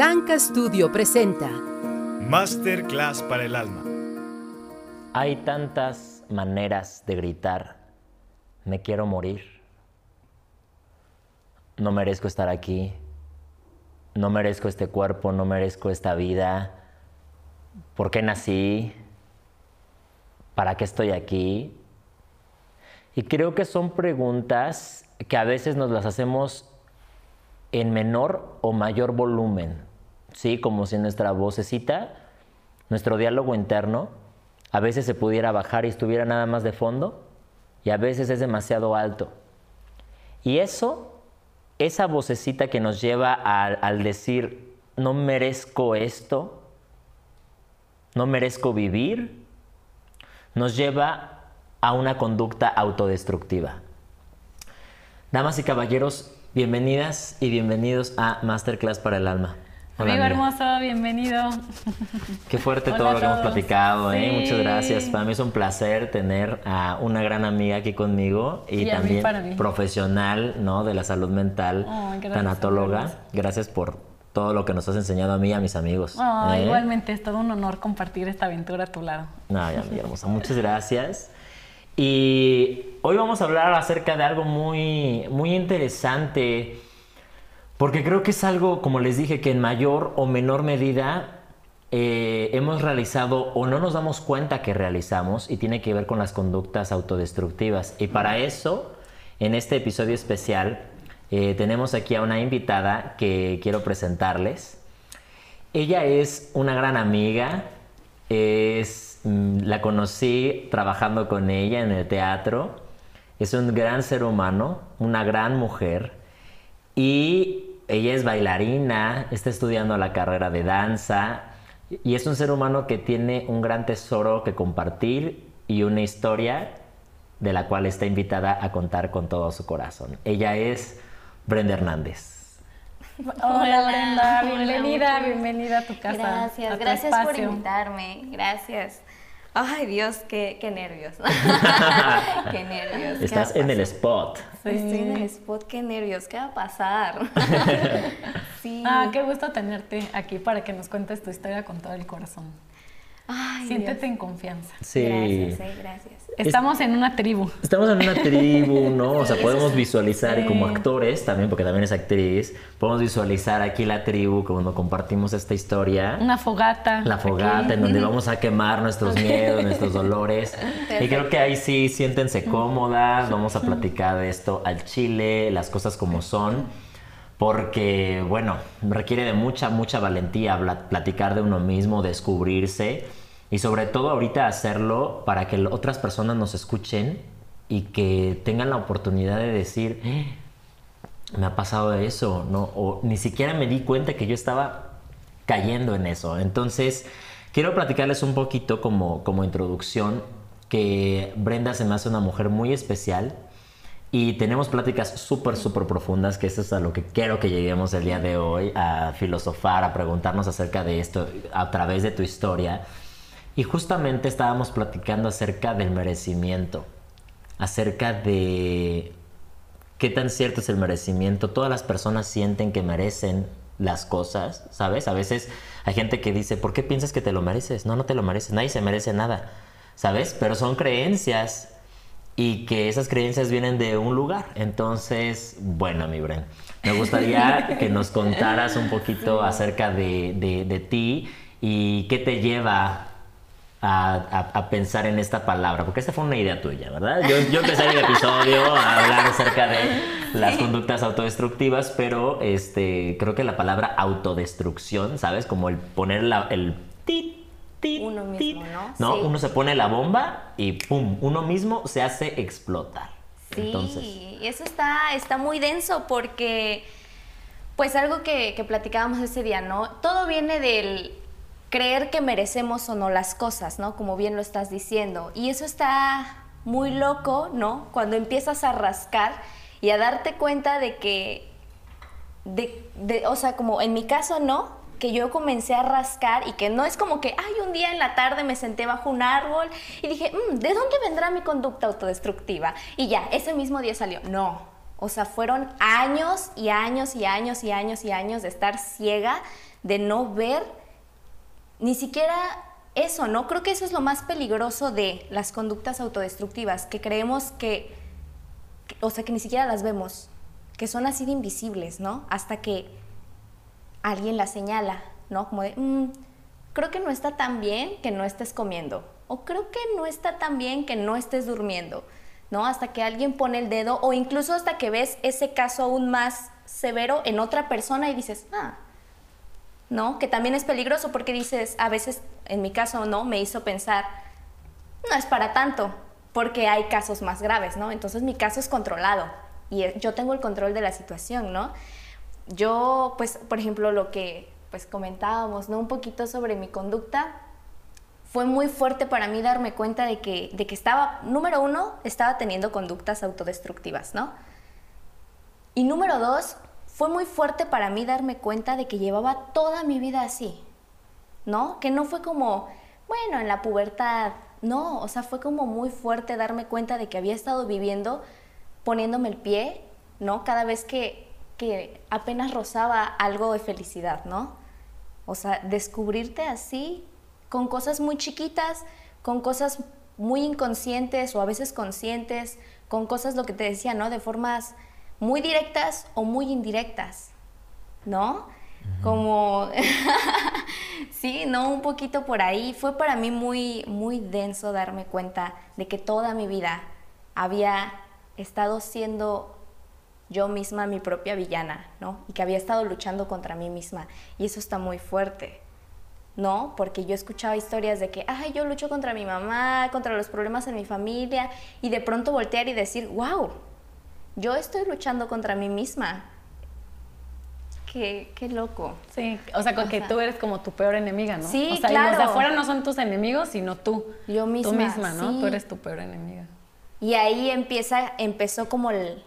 Tanka Studio presenta Masterclass para el alma. Hay tantas maneras de gritar, me quiero morir. No merezco estar aquí. No merezco este cuerpo, no merezco esta vida. ¿Por qué nací? ¿Para qué estoy aquí? Y creo que son preguntas que a veces nos las hacemos en menor o mayor volumen, ¿sí? Como si nuestra vocecita, nuestro diálogo interno, a veces se pudiera bajar y estuviera nada más de fondo, y a veces es demasiado alto. Y eso, esa vocecita que nos lleva al, al decir, no merezco esto, no merezco vivir, nos lleva a una conducta autodestructiva. Damas y caballeros, bienvenidas y bienvenidos a Masterclass para el Alma. Hola, Amigo hermoso, bienvenido. Qué fuerte todo lo que hemos platicado, ¿eh? Muchas gracias. Para mí es un placer tener a una gran amiga aquí conmigo y, también profesional, ¿no? De la salud mental, tanatóloga. Gracias por todo lo que nos has enseñado a mí y a mis amigos. ¿eh? Igualmente, es todo un honor compartir esta aventura a tu lado. Ay, amiga hermosa, muchas gracias. Y hoy vamos a hablar acerca de algo muy, muy interesante, porque creo que es algo, como les dije, que en mayor o menor medida eh, hemos realizado o no nos damos cuenta que realizamos y tiene que ver con las conductas autodestructivas. Y para eso, en este episodio especial, eh, tenemos aquí a una invitada que quiero presentarles. Ella es una gran amiga, es Mm, la conocí trabajando con ella en el teatro. Es un gran ser humano, una gran mujer. Y ella es bailarina, está estudiando la carrera de danza. Y es un ser humano que tiene un gran tesoro que compartir y una historia de la cual está invitada a contar con todo su corazón. Ella es Brenda Hernández. Hola, Brenda, bienvenida, bienvenida a tu casa. Gracias, gracias por invitarme, gracias. Ay, Dios, qué, qué nervios. qué nervios. Estás en el spot. Estoy en el spot, qué nervios. ¿Qué va a pasar? sí. Ah, qué gusto tenerte aquí para que nos cuentes tu historia con todo el corazón. Siéntete en confianza. Sí. Gracias, eh, gracias. Estamos en una tribu. Estamos en una tribu, ¿no? O sea, podemos visualizar y como actores también, porque también es actriz, podemos visualizar aquí la tribu cuando compartimos esta historia. Una fogata. La fogata en donde vamos a quemar nuestros miedos, nuestros dolores. Y creo que ahí sí siéntense cómodas, vamos a platicar de esto al chile, las cosas como son porque, bueno, requiere de mucha, mucha valentía platicar de uno mismo, descubrirse y sobre todo ahorita hacerlo para que otras personas nos escuchen y que tengan la oportunidad de decir, eh, me ha pasado eso, ¿no? O ni siquiera me di cuenta que yo estaba cayendo en eso. Entonces, quiero platicarles un poquito como, como introducción que Brenda se me hace una mujer muy especial y tenemos pláticas súper, súper profundas, que eso es a lo que quiero que lleguemos el día de hoy, a filosofar, a preguntarnos acerca de esto a través de tu historia. Y justamente estábamos platicando acerca del merecimiento, acerca de qué tan cierto es el merecimiento. Todas las personas sienten que merecen las cosas, ¿sabes? A veces hay gente que dice, ¿por qué piensas que te lo mereces? No, no te lo mereces, nadie se merece nada, ¿sabes? Pero son creencias y que esas creencias vienen de un lugar. Entonces, bueno, mi Bren, me gustaría que nos contaras un poquito acerca de, de, ti y qué te lleva a, pensar en esta palabra? Porque esta fue una idea tuya, ¿verdad? Yo, yo empecé el episodio a hablar acerca de las conductas autodestructivas, pero este, creo que la palabra autodestrucción, ¿sabes? Como el poner la, el tit, tit, uno mismo, ¿no? ¿no? Uno se pone la bomba y ¡pum! Uno mismo se hace explotar. Sí, Entonces... eso está, está muy denso porque, pues algo que, que platicábamos ese día, ¿no? Todo viene del creer que merecemos o no las cosas, ¿no? Como bien lo estás diciendo. Y eso está muy loco, ¿no? Cuando empiezas a rascar y a darte cuenta de que, de, o sea, como en mi caso, ¿no? Que yo comencé a rascar y que no es como que, ay, un día en la tarde me senté bajo un árbol y dije, mm, ¿de dónde vendrá mi conducta autodestructiva? Y ya, ese mismo día salió. No, o sea, fueron años y años y años y años y años de estar ciega de no ver ni siquiera eso, ¿no? Creo que eso es lo más peligroso de las conductas autodestructivas, que creemos que, o sea, que ni siquiera las vemos, que son así de invisibles, ¿no? Hasta que alguien las señala, ¿no? Como de, mm, creo que no está tan bien que no estés comiendo, o creo que no está tan bien que no estés durmiendo, ¿no? Hasta que alguien pone el dedo, o incluso hasta que ves ese caso aún más severo en otra persona y dices, ah, ¿no? Que también es peligroso porque dices, a veces, en mi caso, ¿no? Me hizo pensar, no es para tanto, porque hay casos más graves, ¿no? Entonces mi caso es controlado y yo tengo el control de la situación, ¿no? Yo, pues, por ejemplo, lo que pues comentábamos, ¿no? Un poquito sobre mi conducta, fue muy fuerte para mí darme cuenta de que, de que estaba, número uno, estaba teniendo conductas autodestructivas, ¿no? Y número dos, fue muy fuerte para mí darme cuenta de que llevaba toda mi vida así, ¿no? Que no fue como, bueno, en la pubertad, no, o sea, fue como muy fuerte darme cuenta de que había estado viviendo poniéndome el pie, ¿no? Cada vez que, que apenas rozaba algo de felicidad, ¿no? O sea, descubrirte así, con cosas muy chiquitas, con cosas muy inconscientes o a veces conscientes, con cosas, lo que te decía, ¿no? De formas muy directas o muy indirectas, ¿no? Como, sí, ¿no? Un poquito por ahí. Fue para mí muy, muy denso darme cuenta de que toda mi vida había estado siendo yo misma mi propia villana, ¿no? Y que había estado luchando contra mí misma. Y eso está muy fuerte, ¿no? Porque yo escuchaba historias de que, ay, yo lucho contra mi mamá, contra los problemas en mi familia, y de pronto voltear y decir, wow, yo estoy luchando contra mí misma. Qué, qué loco. Sí, o sea, que tú eres como tu peor enemiga, ¿no? Sí, o sea, claro. los de afuera no son tus enemigos, sino tú. Yo misma. Tú misma, ¿no? sí. Tú eres tu peor enemiga. Y ahí empieza, empezó como el,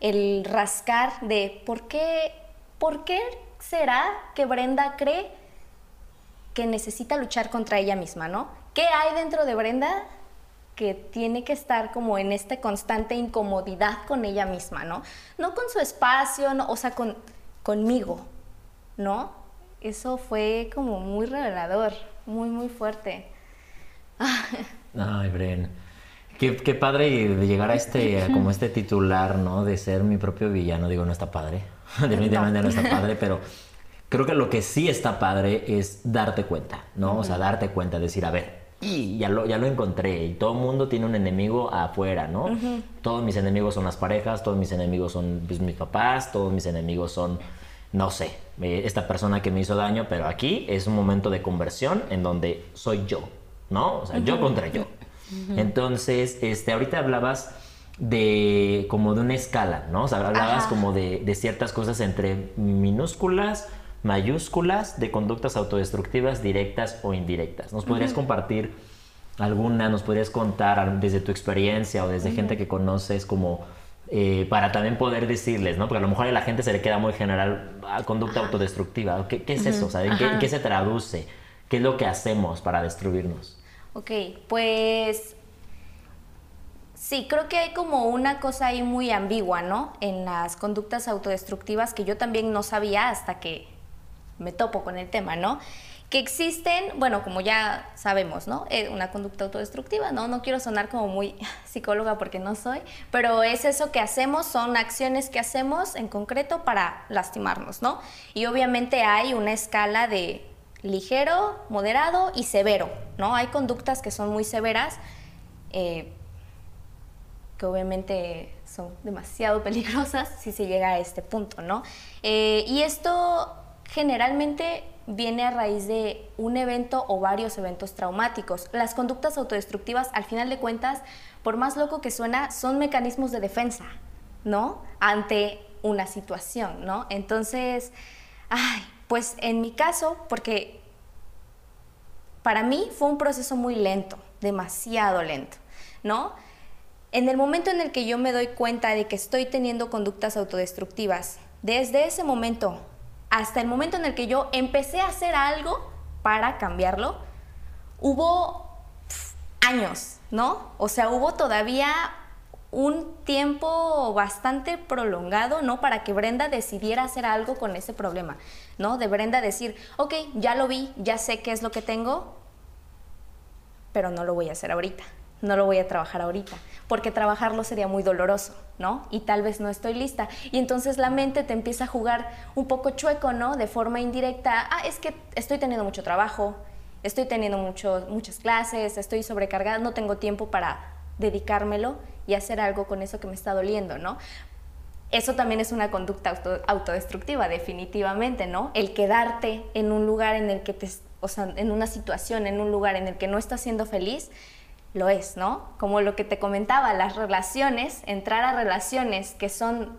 el rascar de por qué, por qué será que Brenda cree que necesita luchar contra ella misma, ¿no? ¿Qué hay dentro de Brenda que tiene que estar como en esta constante incomodidad con ella misma, ¿no? No con su espacio, no, o sea, con, conmigo, ¿no? Eso fue como muy revelador, muy, muy fuerte. Ay, Bren. Qué, qué padre de llegar a este, a como este titular, ¿no? De ser mi propio villano. Digo, no está padre. Definitivamente no está padre, pero creo que lo que sí está padre es darte cuenta, ¿no? O sea, darte cuenta, decir, a ver, y ya lo, ya lo encontré. Y todo el mundo tiene un enemigo afuera, ¿no? Todos mis enemigos son las parejas, todos mis enemigos son pues, mis papás, todos mis enemigos son, no sé, eh, esta persona que me hizo daño, pero aquí es un momento de conversión en donde soy yo, ¿no? O sea, yo contra yo. Entonces, este, ahorita hablabas de como de una escala, ¿no? O sea, hablabas Ajá. como de, de ciertas cosas entre minúsculas, mayúsculas, de conductas autodestructivas directas o indirectas. ¿Nos podrías compartir alguna? ¿Nos podrías contar desde tu experiencia o desde gente que conoces como eh, para también poder decirles, ¿no? Porque a lo mejor a la gente se le queda muy general a conducta autodestructiva. ¿Qué, qué es eso? O sea, ¿en qué, en qué se traduce? ¿Qué es lo que hacemos para destruirnos? Ok, pues sí, creo que hay como una cosa ahí muy ambigua, ¿no? En las conductas autodestructivas que yo también no sabía hasta que me topo con el tema, ¿no? Que existen, bueno, como ya sabemos, ¿no? Eh, una conducta autodestructiva, ¿no? No quiero sonar como muy psicóloga porque no soy, pero es eso que hacemos, son acciones que hacemos en concreto para lastimarnos, ¿no? Y obviamente hay una escala de ligero, moderado y severo, ¿no? Hay conductas que son muy severas, eh, que obviamente son demasiado peligrosas si se llega a este punto, ¿no? Eh, y esto generalmente viene a raíz de un evento o varios eventos traumáticos. Las conductas autodestructivas, al final de cuentas, por más loco que suena, son mecanismos de defensa, ¿no? Ante una situación, ¿no? Entonces, ay, pues en mi caso, porque para mí fue un proceso muy lento, demasiado lento, ¿no? En el momento en el que yo me doy cuenta de que estoy teniendo conductas autodestructivas, desde ese momento hasta el momento en el que yo empecé a hacer algo para cambiarlo, hubo años, ¿no? O sea, hubo todavía un tiempo bastante prolongado, ¿no? Para que Brenda decidiera hacer algo con ese problema, ¿no? De Brenda decir, ok, ya lo vi, ya sé qué es lo que tengo, pero no lo voy a hacer ahorita, no lo voy a trabajar ahorita, porque trabajarlo sería muy doloroso, ¿no? Y tal vez no estoy lista. Y entonces la mente te empieza a jugar un poco chueco, ¿no? De forma indirecta, ah, es que estoy teniendo mucho trabajo, estoy teniendo mucho, muchas clases, estoy sobrecargada, no tengo tiempo para dedicármelo y hacer algo con eso que me está doliendo, ¿no? Eso también es una conducta autodestructiva, definitivamente, ¿no? El quedarte en un lugar en el que te, o sea, en una situación, en un lugar en el que no estás siendo feliz, lo es, ¿no? Como lo que te comentaba, las relaciones, entrar a relaciones que son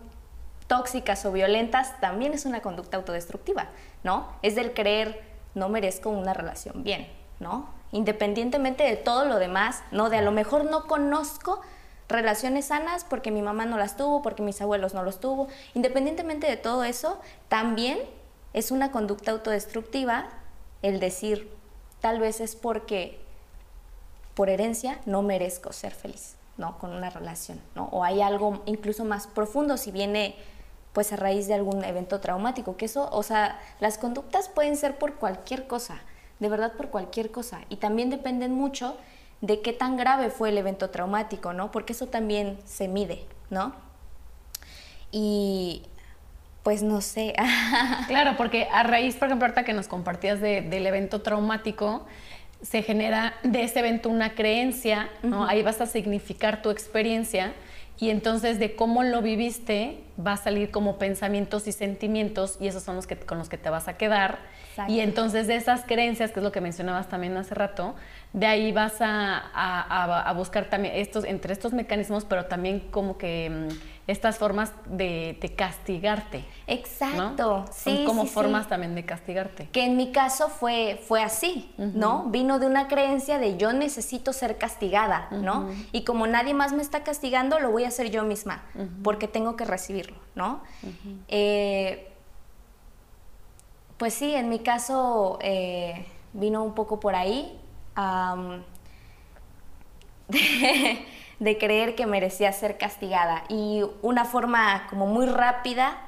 tóxicas o violentas, también es una conducta autodestructiva, ¿no? Es del creer, no merezco una relación bien, ¿no? Independientemente de todo lo demás, ¿no? De a lo mejor no conozco relaciones sanas porque mi mamá no las tuvo, porque mis abuelos no los tuvo. Independientemente de todo eso, también es una conducta autodestructiva el decir, tal vez es porque por herencia no merezco ser feliz, ¿no? Con una relación, ¿no? O hay algo incluso más profundo si viene pues a raíz de algún evento traumático, que eso, o sea, las conductas pueden ser por cualquier cosa, de verdad por cualquier cosa, y también dependen mucho de qué tan grave fue el evento traumático, ¿no? Porque eso también se mide, ¿no? Y pues no sé. claro, porque a raíz, por ejemplo, ahorita que nos compartías del evento traumático, se genera de ese evento una creencia, ¿no? Ahí vas a significar tu experiencia y entonces de cómo lo viviste va a salir como pensamientos y sentimientos y esos son los que, con los que te vas a quedar. Y entonces de esas creencias, que es lo que mencionabas también hace rato, de ahí vas a, buscar también estos, entre estos mecanismos, pero también como que mm, estas formas de, castigarte. Exacto. Son como formas también de castigarte. Que en mi caso fue, fue así, ¿no? Vino de una creencia de yo necesito ser castigada, ¿no? Y como nadie más me está castigando, lo voy a hacer yo misma, porque tengo que recibirlo, ¿no? Eh, pues sí, en mi caso eh, vino un poco por ahí de, creer que merecía ser castigada. Y una forma como muy rápida,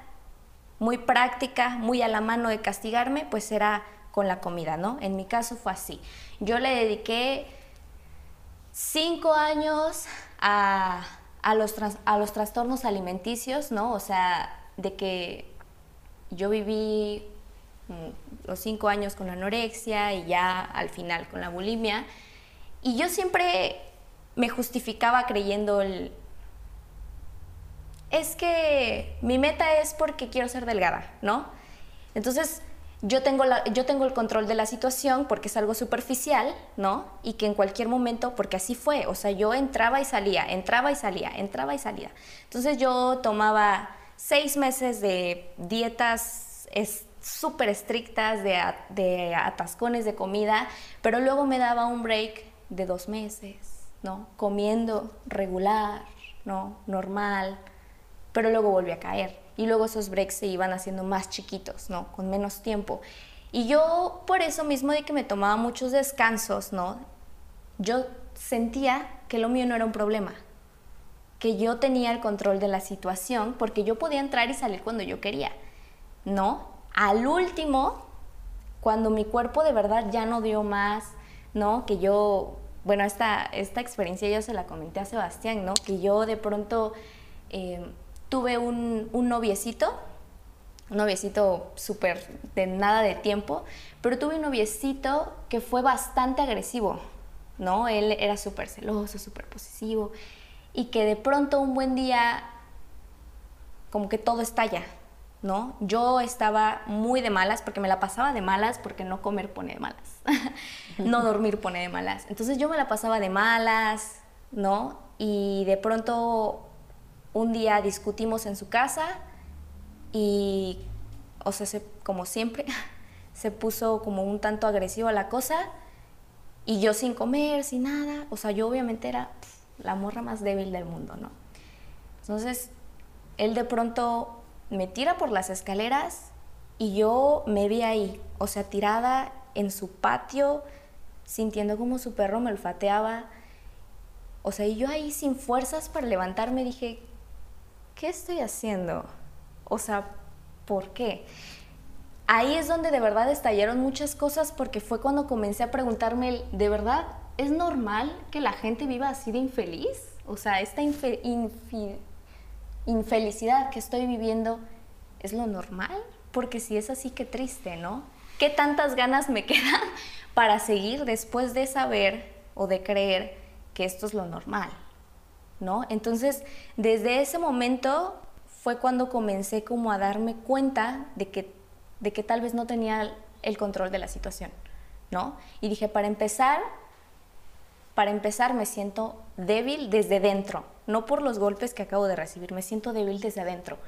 muy práctica, muy a la mano de castigarme, pues era con la comida, ¿no? En mi caso fue así. Yo le dediqué cinco años a, los, a los trastornos alimenticios, ¿no? O sea, de que yo viví mm, los cinco años con anorexia y ya al final con la bulimia. Y yo siempre me justificaba creyendo el... Es que mi meta es porque quiero ser delgada, ¿no? Entonces, yo tengo, la, yo tengo el control de la situación porque es algo superficial, ¿no? Y que en cualquier momento, porque así fue, o sea, yo entraba y salía, entraba y salía, entraba y salía. Entonces yo tomaba seis meses de dietas súper estrictas, de, de atascones de comida, pero luego me daba un break de dos meses, ¿no? Comiendo regular, ¿no? Normal, pero luego volví a caer. Y luego esos breaks se iban haciendo más chiquitos, ¿no? Con menos tiempo. Y yo, por eso mismo de que me tomaba muchos descansos, ¿no? Yo sentía que lo mío no era un problema, que yo tenía el control de la situación porque yo podía entrar y salir cuando yo quería. No, al último, cuando mi cuerpo de verdad ya no dio más, ¿no? Que yo bueno, esta, esta experiencia yo se la comenté a Sebastián, ¿no? Que yo de pronto eh, tuve un, un noviecito, un noviecito súper de nada de tiempo, pero tuve un noviecito que fue bastante agresivo, ¿no? Él era súper celoso, súper posesivo, y que de pronto un buen día como que todo estalla, ¿no? Yo estaba muy de malas porque me la pasaba de malas porque no comer pone de malas, no dormir pone de malas. Entonces yo me la pasaba de malas, ¿no? Y de pronto un día discutimos en su casa y, o sea, como siempre, se puso como un tanto agresivo a la cosa y yo sin comer, sin nada, o sea, yo obviamente era la morra más débil del mundo, ¿no? Entonces, él de pronto me tira por las escaleras y yo me vi ahí, o sea, tirada en su patio, sintiendo como su perro me olfateaba. O sea, y yo ahí sin fuerzas para levantarme dije, ¿qué estoy haciendo? O sea, ¿por qué? Ahí es donde de verdad estallaron muchas cosas porque fue cuando comencé a preguntarme, ¿de verdad es normal que la gente viva así de infeliz? O sea, esta infelicidad que estoy viviendo es lo normal, porque si es así, qué triste, ¿no? ¿Qué tantas ganas me quedan para seguir después de saber o de creer que esto es lo normal? ¿No? Entonces, desde ese momento fue cuando comencé como a darme cuenta de que, de que tal vez no tenía el control de la situación, ¿no? Y dije, para empezar, para empezar me siento débil desde dentro, no por los golpes que acabo de recibir, me siento débil desde adentro.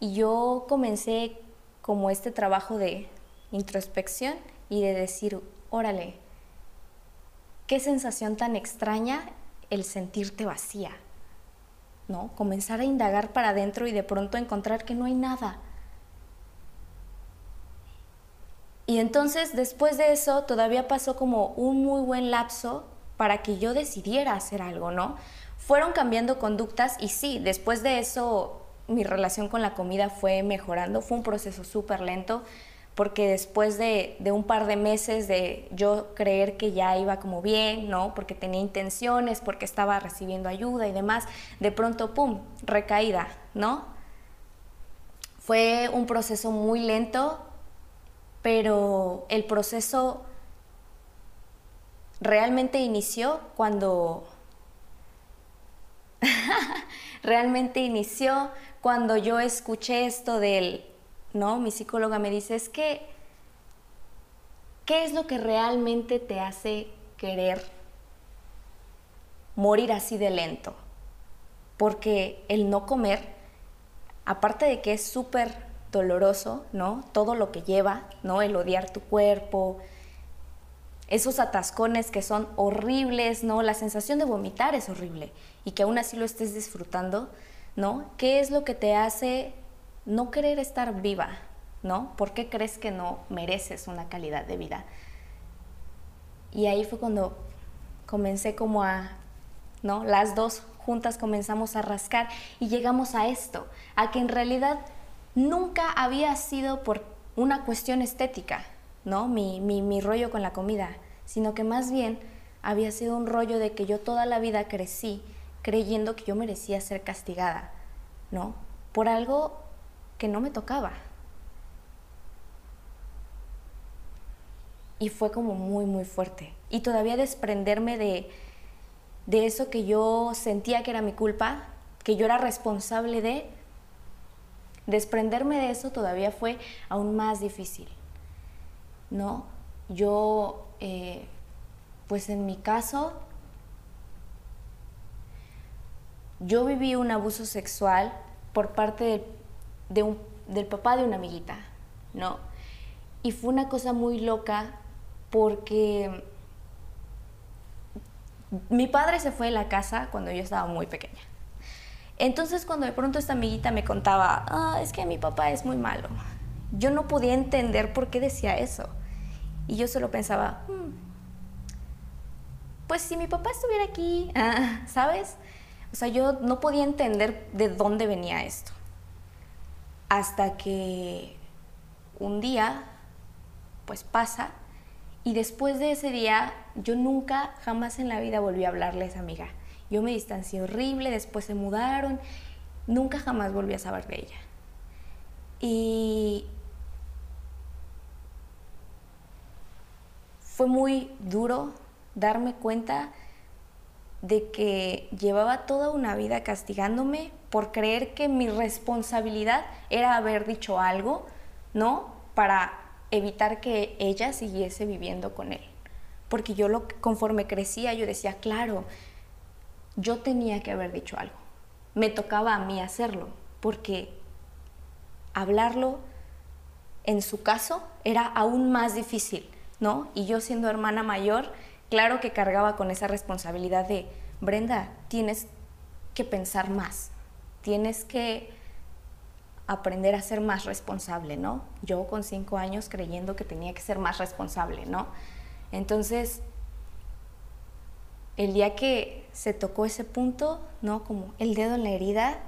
Y yo comencé como este trabajo de introspección y de decir, órale, qué sensación tan extraña el sentirte vacía, ¿no? Comenzar a indagar para adentro y de pronto encontrar que no hay nada. Y entonces después de eso todavía pasó como un muy buen lapso para que yo decidiera hacer algo, ¿no? Fueron cambiando conductas y sí, después de eso mi relación con la comida fue mejorando, fue un proceso súper lento, porque después de, un par de meses de yo creer que ya iba como bien, ¿no? Porque tenía intenciones, porque estaba recibiendo ayuda y demás, de pronto, ¡pum!, recaída, ¿no? Fue un proceso muy lento, pero el proceso realmente inició cuando... realmente inició cuando yo escuché esto del, ¿no? Mi psicóloga me dice, es que, ¿qué es lo que realmente te hace querer morir así de lento? Porque el no comer, aparte de que es súper doloroso, ¿no? Todo lo que lleva, ¿no? El odiar tu cuerpo, esos atascones que son horribles, ¿no? La sensación de vomitar es horrible y que aún así lo estés disfrutando, ¿no? ¿Qué es lo que te hace no querer estar viva, ¿no? ¿Por qué crees que no mereces una calidad de vida? Y ahí fue cuando comencé como a, ¿no? Las dos juntas comenzamos a rascar y llegamos a esto, a que en realidad nunca había sido por una cuestión estética, ¿no? Mi, mi, rollo con la comida, sino que más bien había sido un rollo de que yo toda la vida crecí creyendo que yo merecía ser castigada, ¿no? Por algo que no me tocaba. Y fue como muy, muy fuerte. Y todavía desprenderme de, de eso que yo sentía que era mi culpa, que yo era responsable de, desprenderme de eso todavía fue aún más difícil. ¿No? Yo, eh, pues en mi caso, yo viví un abuso sexual por parte del papá de una amiguita, ¿no? Y fue una cosa muy loca porque mi padre se fue de la casa cuando yo estaba muy pequeña. Entonces cuando de pronto esta amiguita me contaba, ah, es que mi papá es muy malo, yo no podía entender por qué decía eso. Y yo solo pensaba, hmm, pues si mi papá estuviera aquí, ¿sabes? O sea, yo no podía entender de dónde venía esto. Hasta que un día, pues pasa, y después de ese día, yo nunca, jamás en la vida volví a hablarle a esa amiga. Yo me distancié horrible, después se mudaron, nunca jamás volví a saber de ella. Y fue muy duro darme cuenta de que llevaba toda una vida castigándome por creer que mi responsabilidad era haber dicho algo, ¿no? Para evitar que ella siguiese viviendo con él. Porque yo lo, conforme crecía, yo decía, claro, yo tenía que haber dicho algo. Me tocaba a mí hacerlo, porque hablarlo en su caso era aún más difícil ¿no? Y yo siendo hermana mayor, claro que cargaba con esa responsabilidad de, Brenda, tienes que pensar más, tienes que aprender a ser más responsable, ¿no? Yo con cinco años creyendo que tenía que ser más responsable, ¿no? Entonces, el día que se tocó ese punto, ¿no? Como el dedo en la herida,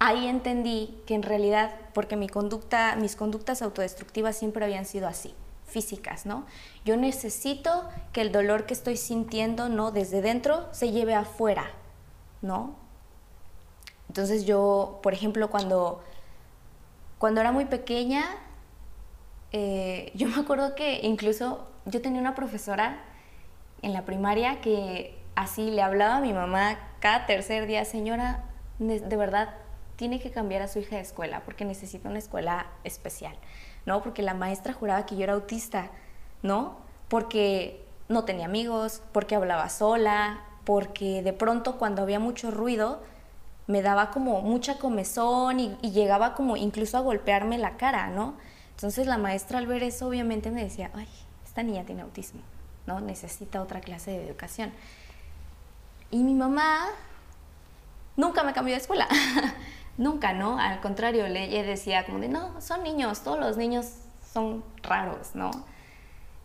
ahí entendí que en realidad, porque mi conducta, mis conductas autodestructivas siempre habían sido así, físicas, ¿no? Yo necesito que el dolor que estoy sintiendo, ¿no? Desde dentro se lleve afuera, ¿no? Entonces yo, por ejemplo, cuando, cuando era muy pequeña, eh, yo me acuerdo que incluso yo tenía una profesora en la primaria que así le hablaba a mi mamá cada tercer día, señora, de verdad tiene que cambiar a su hija de escuela porque necesita una escuela especial, ¿no? Porque la maestra juraba que yo era autista, ¿no? Porque no tenía amigos, porque hablaba sola, porque de pronto cuando había mucho ruido me daba como mucha comezón y, llegaba como incluso a golpearme la cara, ¿no? Entonces la maestra al ver eso obviamente me decía, ay, esta niña tiene autismo, ¿no? Necesita otra clase de educación. Y mi mamá nunca me cambió de escuela. Nunca, ¿no? Al contrario, ella decía como de, no, son niños, todos los niños son raros, ¿no?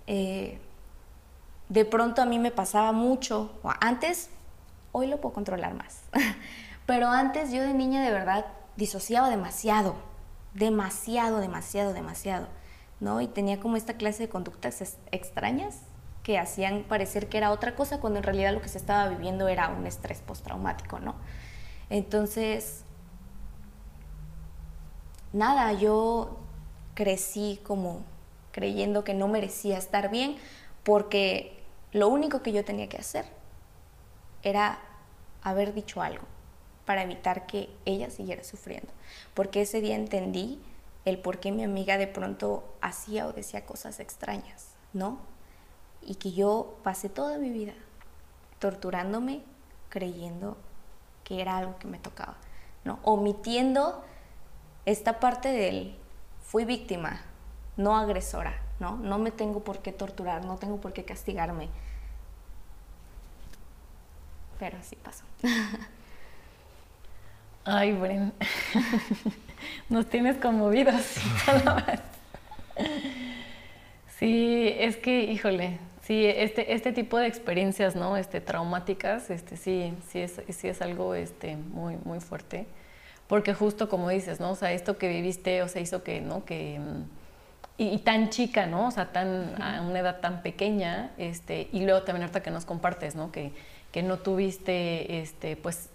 Eh, de pronto a mí me pasaba mucho, antes, hoy lo puedo controlar más, pero antes yo de niña de verdad disociaba demasiado, demasiado, demasiado, demasiado, ¿no? Y tenía como esta clase de conductas extrañas que hacían parecer que era otra cosa cuando en realidad lo que se estaba viviendo era un estrés postraumático, ¿no? Entonces, nada, yo crecí como creyendo que no merecía estar bien porque lo único que yo tenía que hacer era haber dicho algo para evitar que ella siguiera sufriendo. Porque ese día entendí el por qué mi amiga de pronto hacía o decía cosas extrañas, ¿no? Y que yo pasé toda mi vida torturándome creyendo que era algo que me tocaba, ¿no? Omitiendo esta parte del fui víctima, no agresora, ¿no? No me tengo por qué torturar, no tengo por qué castigarme. Pero así pasó. Ay, Bren, nos tienes conmovidos. sí, es que, híjole, sí, este, este tipo de experiencias, ¿no? Este, traumáticas, este, sí, sí es, sí es algo este, muy, muy fuerte porque justo como dices, ¿no? O sea, esto que viviste, o sea, hizo que, ¿no? Que, mm, y, tan chica, ¿no? O sea, tan, a una edad tan pequeña, este, y luego también ahorita que nos compartes, ¿no? Que, que no tuviste, este, pues,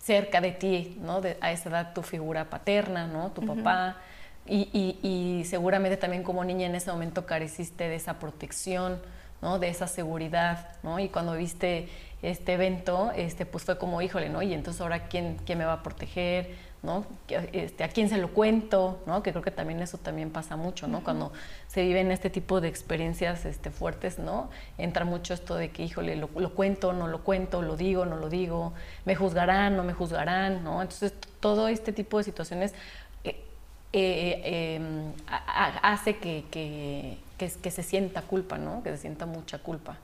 cerca de ti, ¿no? De, a esa edad tu figura paterna, ¿no? Tu papá, y, y, y, seguramente también como niña en ese momento careciste de esa protección, ¿no? De esa seguridad, ¿no? Y cuando viste este evento, este, pues fue como, híjole, ¿no? Y entonces ahora, ¿quién, quién me va a proteger? ¿no? Este, ¿A quién se lo cuento? ¿no? Que creo que también eso también pasa mucho, ¿no? Cuando se viven este tipo de experiencias este, fuertes, ¿no? Entra mucho esto de que, híjole, lo, cuento, no lo cuento, lo digo, no lo digo, me juzgarán, no me juzgarán, ¿no? Entonces, todo este tipo de situaciones eh, eh, em, hace que, que, se sienta culpa, ¿no? Que se sienta mucha culpa.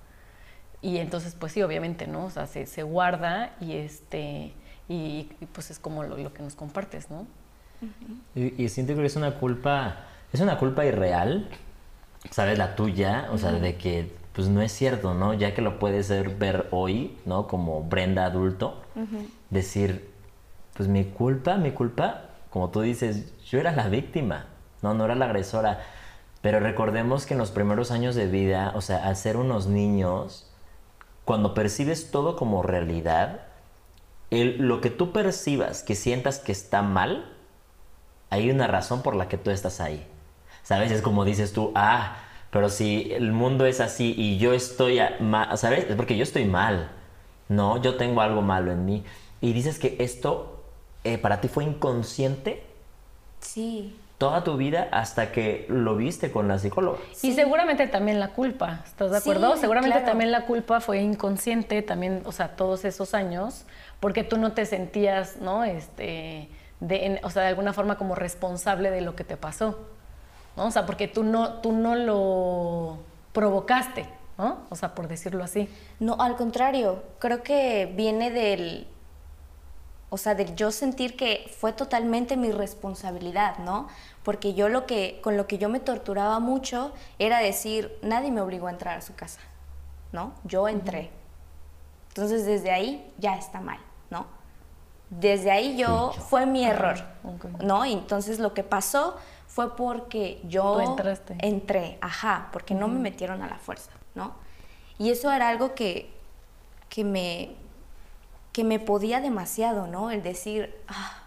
Y entonces, pues sí, obviamente, ¿no? O sea, se, se guarda y, este, y, pues es como lo, que nos compartes, ¿no? y, siento que es una culpa, es una culpa irreal, ¿sabes? La tuya, o sea, de que pues no es cierto, ¿no? Ya que lo puedes ver hoy, ¿no? Como Brenda adulto, decir, pues mi culpa, mi culpa, como tú dices, yo era la víctima, no, no era la agresora. Pero recordemos que en los primeros años de vida, o sea, al ser unos niños, cuando percibes todo como realidad, lo que tú percibas, que sientas que está mal, hay una razón por la que tú estás ahí. ¿Sabes? Es como dices tú, ah, pero si el mundo es así y yo estoy mal, ¿sabes? Es porque yo estoy mal. No, yo tengo algo malo en mí. Y dices que esto eh, para ti fue inconsciente. Sí toda tu vida hasta que lo viste con la psicóloga. Y seguramente también la culpa, ¿estás de acuerdo? seguramente también la culpa fue inconsciente, también, o sea, todos esos años, porque tú no te sentías, ¿no? Este, de, o sea, de alguna forma como responsable de lo que te pasó, ¿no? O sea, porque tú no, tú no lo provocaste, ¿no? O sea, por decirlo así. No, al contrario, creo que viene del, o sea, de yo sentir que fue totalmente mi responsabilidad, ¿no? porque yo lo que, con lo que yo me torturaba mucho era decir, nadie me obligó a entrar a su casa, ¿no? Yo entré. Entonces desde ahí ya está mal, ¿no? Desde ahí yo, fue mi error, ¿no? Y entonces lo que pasó fue porque yo entraste. entré, ajá, porque no me metieron a la fuerza, ¿no? Y eso era algo que, que, me, que me podía demasiado, ¿no? El decir, ah,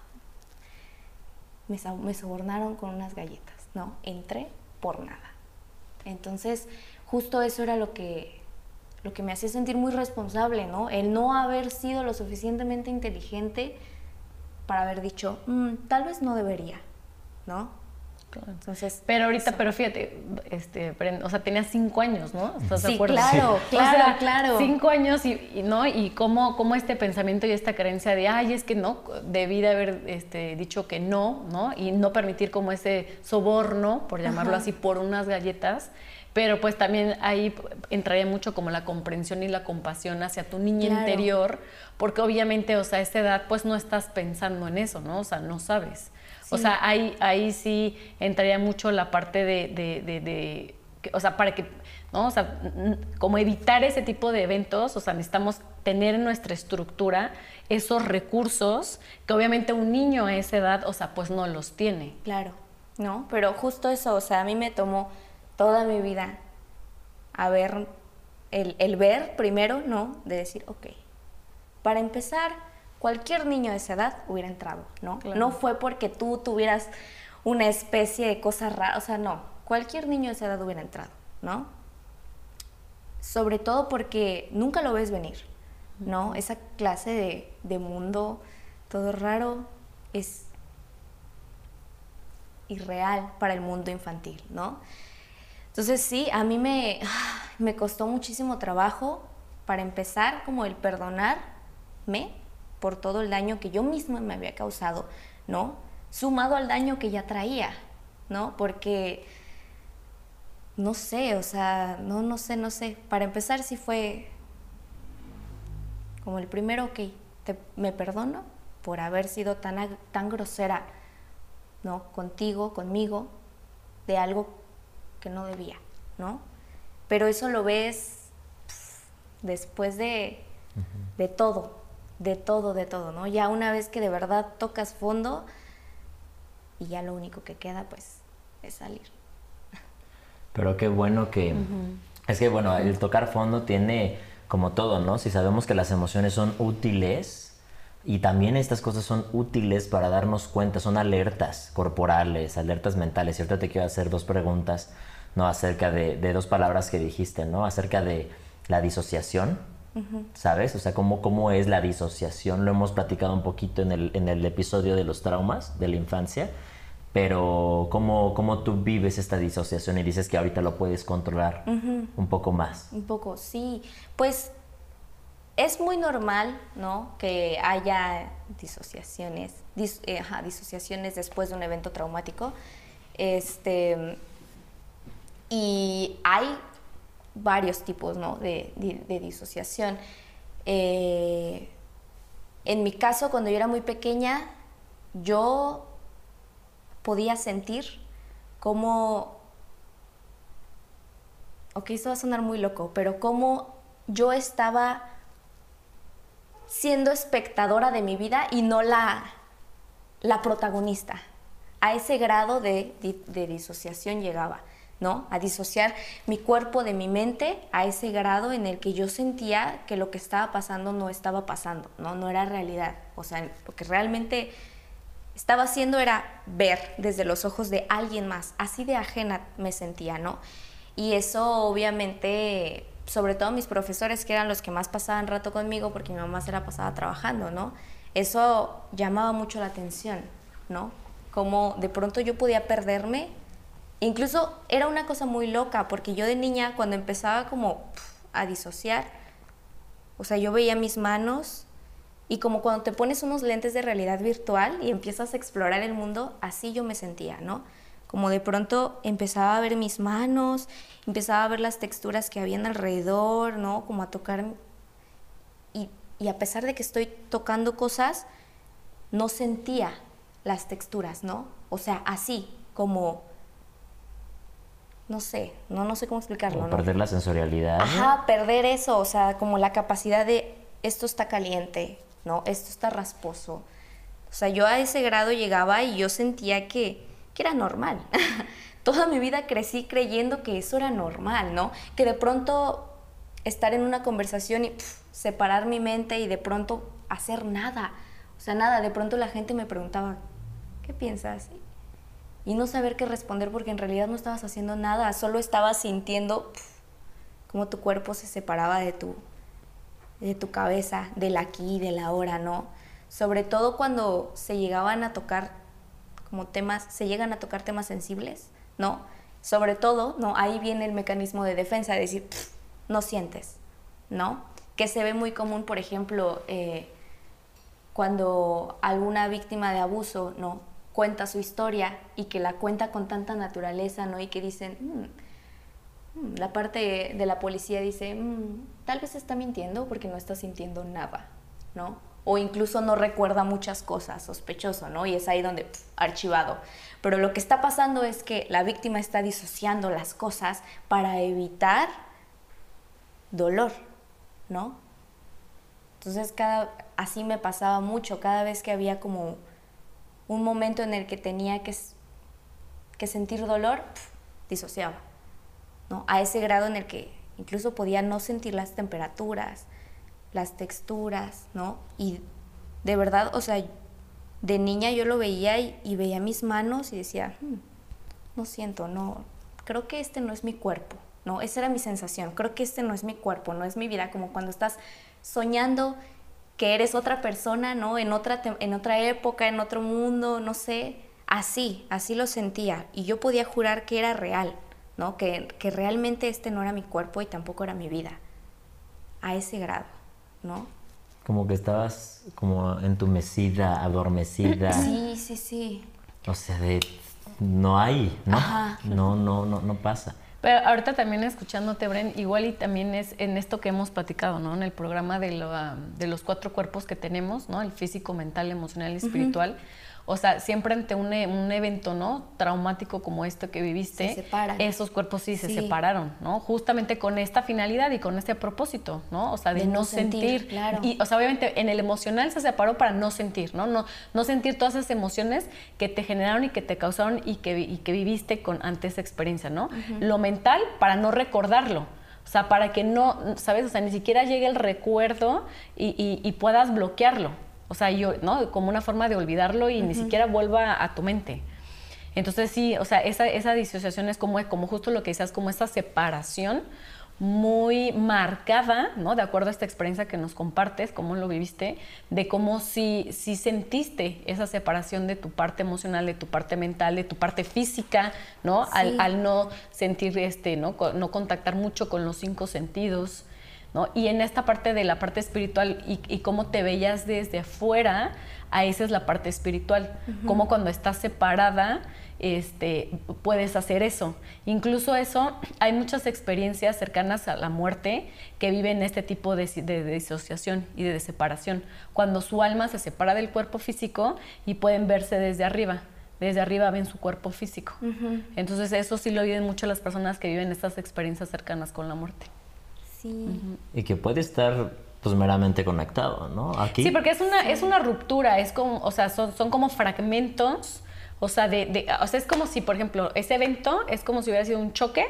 me, sobornaron con unas galletas, ¿no? Entré por nada. Entonces, justo eso era lo que, lo que me hacía sentir muy responsable, ¿no? El no haber sido lo suficientemente inteligente para haber dicho, mm, tal vez no debería, ¿no? Entonces, pero ahorita, pero fíjate, este, o sea, tenías cinco años, ¿no? ¿Estás de acuerdo? Claro, claro, claro. Cinco años y, no, y cómo, cómo, este pensamiento y esta creencia de, ay, es que no, debí de haber este, dicho que no, ¿no? Y no permitir como ese soborno, por llamarlo así, por unas galletas. Pero pues también ahí entraría mucho como la comprensión y la compasión hacia tu niña interior, porque obviamente, o sea, a esa edad pues no estás pensando en eso, ¿no? O sea, no sabes. O sea, ahí, ahí sí entraría mucho la parte de, de, o sea, para que, ¿no? O sea, como evitar ese tipo de eventos, o sea, necesitamos tener en nuestra estructura esos recursos que obviamente un niño a esa edad, o sea, pues no los tiene. Claro, ¿no? Pero justo eso, o sea, a mí me tomó toda mi vida a ver, el, el ver primero, ¿no? De decir, ok, para empezar, cualquier niño de esa edad hubiera entrado, ¿no? No fue porque tú tuvieras una especie de cosa rara, o sea, no, cualquier niño de esa edad hubiera entrado, ¿no? Sobre todo porque nunca lo ves venir, ¿no? Esa clase de, de mundo todo raro es irreal para el mundo infantil, ¿no? Entonces sí, a mí me, me costó muchísimo trabajo para empezar como el perdonarme por todo el daño que yo misma me había causado, ¿no? Sumado al daño que ya traía, ¿no? Porque, no sé, o sea, no, no sé, no sé. Para empezar, sí fue como el primero, ok, te, me perdono por haber sido tan, tan grosera, ¿no? Contigo, conmigo, de algo que no debía, ¿no? Pero eso lo ves después de, de todo, de todo, de todo, ¿no? Ya una vez que de verdad tocas fondo y ya lo único que queda pues es salir. Pero qué bueno que... Es que bueno, el tocar fondo tiene como todo, ¿no? Si sabemos que las emociones son útiles y también estas cosas son útiles para darnos cuenta, son alertas corporales, alertas mentales. Y ahorita te quiero hacer dos preguntas, ¿no? Acerca de, de dos palabras que dijiste, ¿no? Acerca de la disociación ¿sabes? O sea, ¿cómo, cómo es la disociación. Lo hemos platicado un poquito en el, en el episodio de los traumas de la infancia, pero ¿cómo, ¿cómo, tú vives esta disociación y dices que ahorita lo puedes controlar un poco más? Un poco, sí. Pues es muy normal, ¿no? Que haya disociaciones, eh, disociaciones después de un evento traumático. Este, y hay varios tipos de, disociación. Eh, en mi caso, cuando yo era muy pequeña, yo podía sentir cómo, ok, esto va a sonar muy loco, pero cómo yo estaba siendo espectadora de mi vida y no la, la protagonista. A ese grado de disociación llegaba. A disociar mi cuerpo de mi mente a ese grado en el que yo sentía que lo que estaba pasando no estaba pasando, ¿no? No era realidad. O sea, lo que realmente estaba haciendo era ver desde los ojos de alguien más. Así de ajena me sentía, ¿no? Y eso obviamente, sobre todo mis profesores, que eran los que más pasaban rato conmigo, porque mi mamá se la pasaba trabajando, ¿no? Eso llamaba mucho la atención, ¿no? Como de pronto yo podía perderme Incluso era una cosa muy loca, porque yo de niña, cuando empezaba como a disociar, o sea, yo veía mis manos y como cuando te pones unos lentes de realidad virtual y empiezas a explorar el mundo, así yo me sentía, ¿no? Como de pronto empezaba a ver mis manos, empezaba a ver las texturas que habían alrededor, ¿no? Como a tocar. Y, y a pesar de que estoy tocando cosas, no sentía las texturas, ¿no? O sea, así, como no sé, no, no sé cómo explicarlo. Como ¿no? perder la sensorialidad. Ajá, perder eso, o sea, como la capacidad de esto está caliente, ¿no? Esto está rasposo. O sea, yo a ese grado llegaba y yo sentía que, que era normal. Toda mi vida crecí creyendo que eso era normal, ¿no? Que de pronto estar en una conversación y separar mi mente y de pronto hacer nada. O sea, nada, de pronto la gente me preguntaba, ¿qué piensas? Y no saber qué responder porque en realidad no estabas haciendo nada, solo estabas sintiendo cómo tu cuerpo se separaba de tu, de tu cabeza, del aquí, del ahora, ¿no? Sobre todo cuando se llegaban a tocar como temas, se llegan a tocar temas sensibles, ¿no? Sobre todo, ¿no? Ahí viene el mecanismo de defensa, de decir, "Pff, no sientes, ¿no? Que se ve muy común, por ejemplo, eh, cuando alguna víctima de abuso, ¿no? Cuenta su historia y que la cuenta con tanta naturaleza, ¿no? Y que dicen, "Mm, mm", la parte de la policía dice, "Mm, tal vez está mintiendo porque no está sintiendo nada, ¿no? O incluso no recuerda muchas cosas, sospechoso, ¿no? Y es ahí donde, archivado. Pero lo que está pasando es que la víctima está disociando las cosas para evitar dolor, ¿no? Entonces, cada, así me pasaba mucho, cada vez que había como un momento en el que tenía que, que sentir dolor, disociaba, ¿no? A ese grado en el que incluso podía no sentir las temperaturas, las texturas, ¿no? Y de verdad, o sea, de niña yo lo veía y, y veía mis manos y decía, "Hmm, no siento, no, creo que este no es mi cuerpo, ¿no? Esa era mi sensación, creo que este no es mi cuerpo, no es mi vida, como cuando estás soñando que eres otra persona, ¿no? En otra, en otra época, en otro mundo, no sé, así, así lo sentía y yo podía jurar que era real, ¿no? Que, que realmente este no era mi cuerpo y tampoco era mi vida, a ese grado, ¿no? Como que estabas como entumecida, adormecida. Sí, sí, sí. O sea, de no hay, ¿no? Ajá. No, no, no, no pasa. Pero ahorita también escuchándote, Bren, igual y también es en esto que hemos platicado, ¿no? En el programa de, lo, de los cuatro cuerpos que tenemos, ¿no? El físico, mental, emocional y espiritual. O sea, siempre ante un, e- un evento, ¿no? Traumático como esto que viviste, Se esos cuerpos sí, se Sí. separaron, ¿no? Justamente con esta finalidad y con este propósito, ¿no? O sea, de, De no, no sentir. sentir, claro. Y, o sea, obviamente en el emocional se separó para no sentir, ¿no? No, no sentir todas esas emociones que te generaron y que te causaron y que, y que viviste con, ante esa experiencia, ¿no? Lo mental para no recordarlo. O sea, para que no, ¿sabes? O sea, ni siquiera llegue el recuerdo y, y- y puedas bloquearlo. O sea, yo, ¿no? Como una forma de olvidarlo y ni siquiera vuelva a tu mente. Entonces sí, o sea, esa, esa disociación es como, como justo lo que decías, como esa separación muy marcada, ¿no? De acuerdo a esta experiencia que nos compartes, cómo lo viviste, de cómo si, si sentiste esa separación de tu parte emocional, de tu parte mental, de tu parte física, ¿no? Al, Sí. al no sentir, este, ¿no? No contactar mucho con los cinco sentidos, ¿no? Y en esta parte de la parte espiritual y, y cómo te veías desde afuera, a esa es la parte espiritual. Cómo cuando estás separada, este, puedes hacer eso. Incluso eso, hay muchas experiencias cercanas a la muerte que viven este tipo de, de- de disociación y de separación. Cuando su alma se separa del cuerpo físico y pueden verse desde arriba. Desde arriba ven su cuerpo físico. Entonces eso sí lo viven mucho las personas que viven estas experiencias cercanas con la muerte. Sí. Y que puede estar pues meramente conectado, ¿no? Aquí. Sí, porque es una, es una ruptura, es como, o sea, son, son como fragmentos, o sea, de, de- o sea, es como si, por ejemplo, ese evento es como si hubiera sido un choque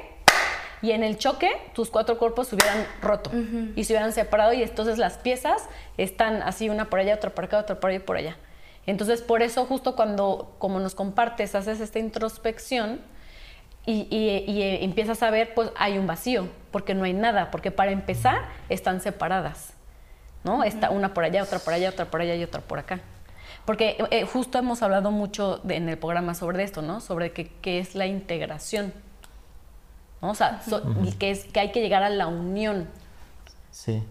y en el choque tus cuatro cuerpos se hubieran roto y se hubieran separado y entonces las piezas están así, una por allá, otra por acá, otra por allá y por allá. Entonces, por eso justo cuando, como nos compartes, haces esta introspección, y, y- y, eh, empiezas a ver, pues hay un vacío, porque no hay nada, porque para empezar están separadas, ¿no? Está una por allá, otra por allá, otra por allá y otra por acá. Porque eh, justo hemos hablado mucho de- en el programa sobre esto, ¿no? Sobre qué qué es la integración, ¿no? O sea, so- que, es, que hay que llegar a la unión. Sí.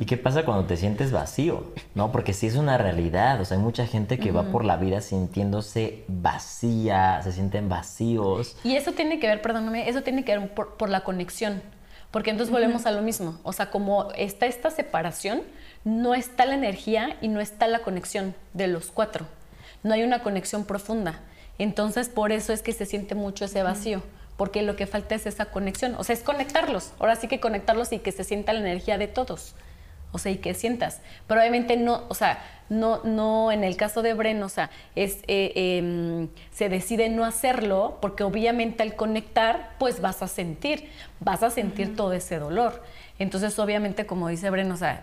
¿Y qué pasa cuando te sientes vacío? ¿No? Porque sí es una realidad. O sea, hay mucha gente que va por la vida sintiéndose vacía, se sienten vacíos. Y eso tiene que ver, perdóname, eso tiene que ver por, por la conexión. Porque entonces volvemos a lo mismo. O sea, como está esta separación, no está la energía y no está la conexión de los cuatro. No hay una conexión profunda. Entonces, por eso es que se siente mucho ese vacío. Porque lo que falta es esa conexión, o sea, es conectarlos, ahora sí que conectarlos y que se sienta la energía de todos, o sea, y que sientas, pero obviamente no, o sea, no, no, en el caso de Bren, o sea, es, eh, em, se decide no hacerlo porque obviamente al conectar, pues vas a sentir, vas a sentir todo ese dolor. Entonces, obviamente, como dice Bren, o sea,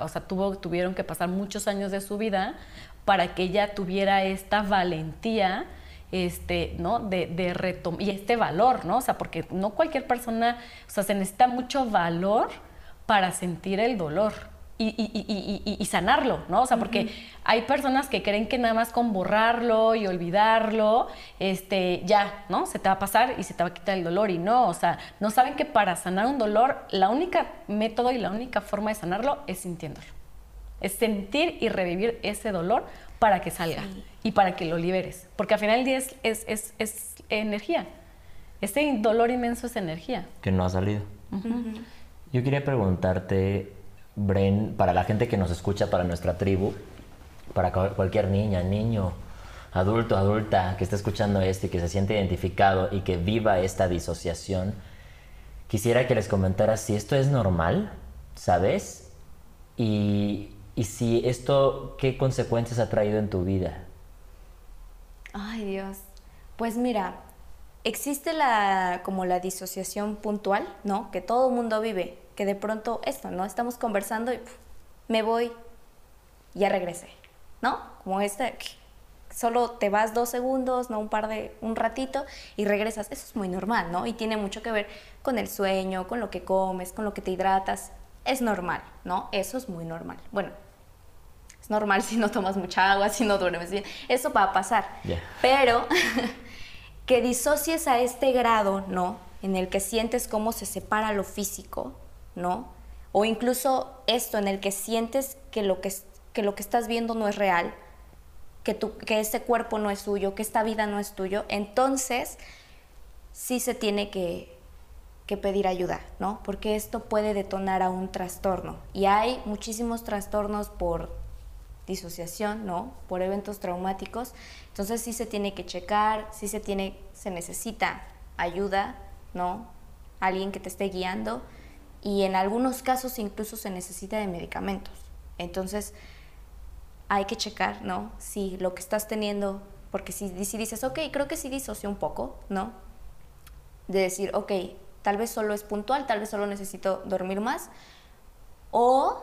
o sea tuvo, tuvieron que pasar muchos años de su vida para que ella tuviera esta valentía este, ¿no? De, de retomar, y este valor, ¿no? O sea, porque no cualquier persona, o sea, se necesita mucho valor para sentir el dolor y, y, y, sanarlo, ¿no? O sea, porque hay personas que creen que nada más con borrarlo y olvidarlo, este, ya, ¿no? Se te va a pasar y se te va a quitar el dolor y no, o sea, no saben que para sanar un dolor, la única método y la única forma de sanarlo es sintiéndolo. Es sentir y revivir ese dolor para que salga y para que lo liberes. Porque al final del día es, es, es, energía. Ese dolor inmenso es energía. Que no ha salido. Yo quería preguntarte, Bren, para la gente que nos escucha, para nuestra tribu, para cualquier niña, niño, adulto, adulta que está escuchando esto y que se siente identificado y que viva esta disociación, quisiera que les comentara si esto es normal, ¿sabes? Y, y si esto, ¿qué consecuencias ha traído en tu vida? Ay Dios, pues mira, existe la como la disociación puntual, ¿no? Que todo mundo vive, que de pronto esto, ¿no? Estamos conversando y me voy, ya regresé, ¿no? Como este, solo te vas dos segundos, ¿no? Un par de, un ratito y regresas. Eso es muy normal, ¿no? Y tiene mucho que ver con el sueño, con lo que comes, con lo que te hidratas. Es normal, ¿no? Eso es muy normal. Bueno, es normal si no tomas mucha agua, si no duermes bien. Eso va a pasar. Pero que disocies a este grado, ¿no? En el que sientes cómo se separa lo físico, ¿no? O incluso esto en el que sientes que lo que, que, lo que estás viendo no es real, que, tu, que ese cuerpo no es tuyo, que esta vida no es tuyo, entonces sí se tiene que, que pedir ayuda, ¿no? Porque esto puede detonar a un trastorno. Y hay muchísimos trastornos por disociación, ¿no? Por eventos traumáticos. Entonces sí se tiene que checar, sí se tiene, se necesita ayuda, ¿no? Alguien que te esté guiando y en algunos casos incluso se necesita de medicamentos. Entonces hay que checar, ¿no? Si lo que estás teniendo, porque si, si dices, ok, creo que sí disocio un poco, ¿no? De decir, ok, tal vez solo es puntual, tal vez solo necesito dormir más, o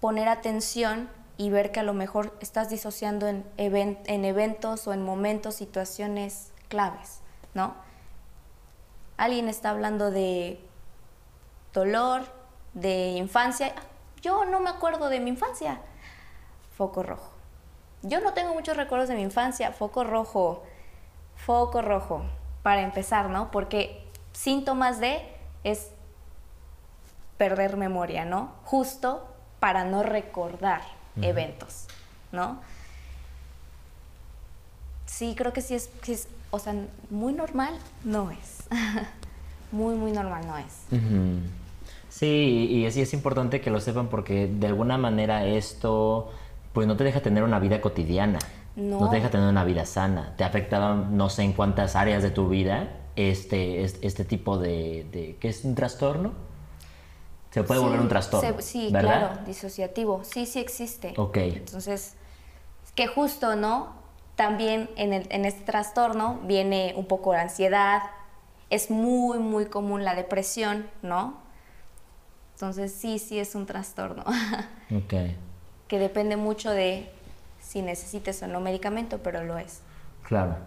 poner atención y ver que a lo mejor estás disociando en, en eventos o en momentos, situaciones claves, ¿no? Alguien está hablando de dolor, de infancia. Yo no me acuerdo de mi infancia. Foco rojo. Yo no tengo muchos recuerdos de mi infancia. Foco rojo. Foco rojo. Para empezar, ¿no? Porque síntomas de es perder memoria, ¿no? Justo para no recordar eventos, ¿no? Sí, creo que sí es, o sea, muy normal no es. muy, muy normal no es. Sí, y es, es importante que lo sepan porque de alguna manera esto, pues no te deja tener una vida cotidiana. No. te deja tener una vida sana. Te ha afectado no sé en cuántas áreas de tu vida este, este, tipo de, de... ¿Qué es un trastorno? Se puede volver un trastorno. sí, claro, disociativo. Sí, sí existe. Ok. Entonces, que justo, ¿no? También en, el, en este trastorno viene un poco la ansiedad, es muy, muy común la depresión, ¿no? Entonces, sí, sí es un trastorno. Ok. que depende mucho de si necesites o no medicamento, pero lo es. Claro.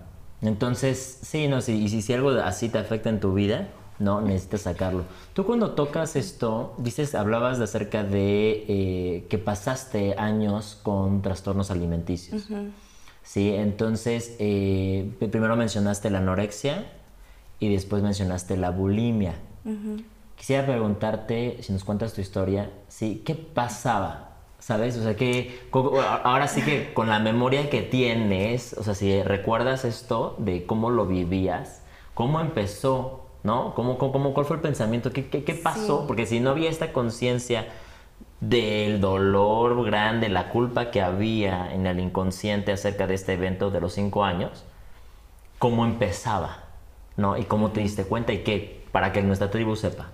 Entonces, sí, no, sí, y si, si algo así te afecta en tu vida, ¿no? Necesitas sacarlo. Tú cuando tocas esto, dices, hablabas de acerca de eh, que pasaste años con trastornos alimenticios. Sí, entonces, eh, primero mencionaste la anorexia y después mencionaste la bulimia. Quisiera preguntarte, si nos cuentas tu historia, ¿sí? ¿qué pasaba? ¿Sabes? O sea, que ahora sí que con la memoria que tienes, o sea, si recuerdas esto de cómo lo vivías, ¿cómo empezó ¿no? ¿Cómo, cómo, cuál fue el pensamiento? ¿Qué, qué, pasó? Porque si no había esta conciencia del dolor grande, la culpa que había en el inconsciente acerca de este evento de los cinco años, ¿cómo empezaba? ¿no? ¿Y cómo te diste cuenta y qué? Para que nuestra tribu sepa.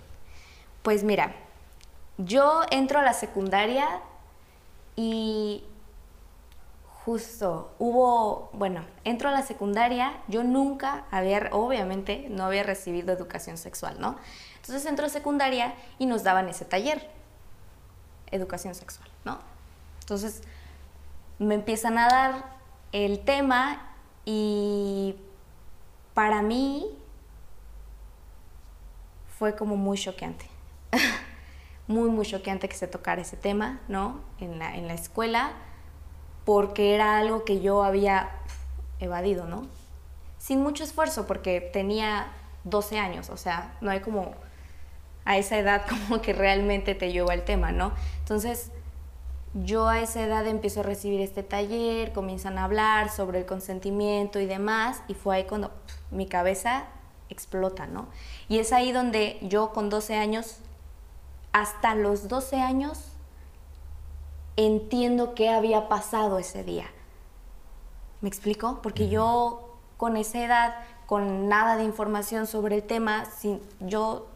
Pues mira, yo entro a la secundaria y justo hubo, bueno, entro a la secundaria, yo nunca había, obviamente, no había recibido educación sexual, ¿no? Entonces entro a secundaria y nos daban ese taller, educación sexual, ¿no? Entonces me empiezan a dar el tema y para mí fue como muy choqueante. muy, muy choqueante que se tocara ese tema, ¿no? En la, en la escuela, porque era algo que yo había evadido, ¿no? Sin mucho esfuerzo, porque tenía 12 años, o sea, no hay como a esa edad como que realmente te lleva el tema, ¿no? Entonces, yo a esa edad empiezo a recibir este taller, comienzan a hablar sobre el consentimiento y demás, y fue ahí cuando mi cabeza explota, ¿no? Y es ahí donde yo con 12 años, hasta los 12 años, entiendo qué había pasado ese día. ¿Me explico? Porque yo con esa edad, con nada de información sobre el tema, sin, yo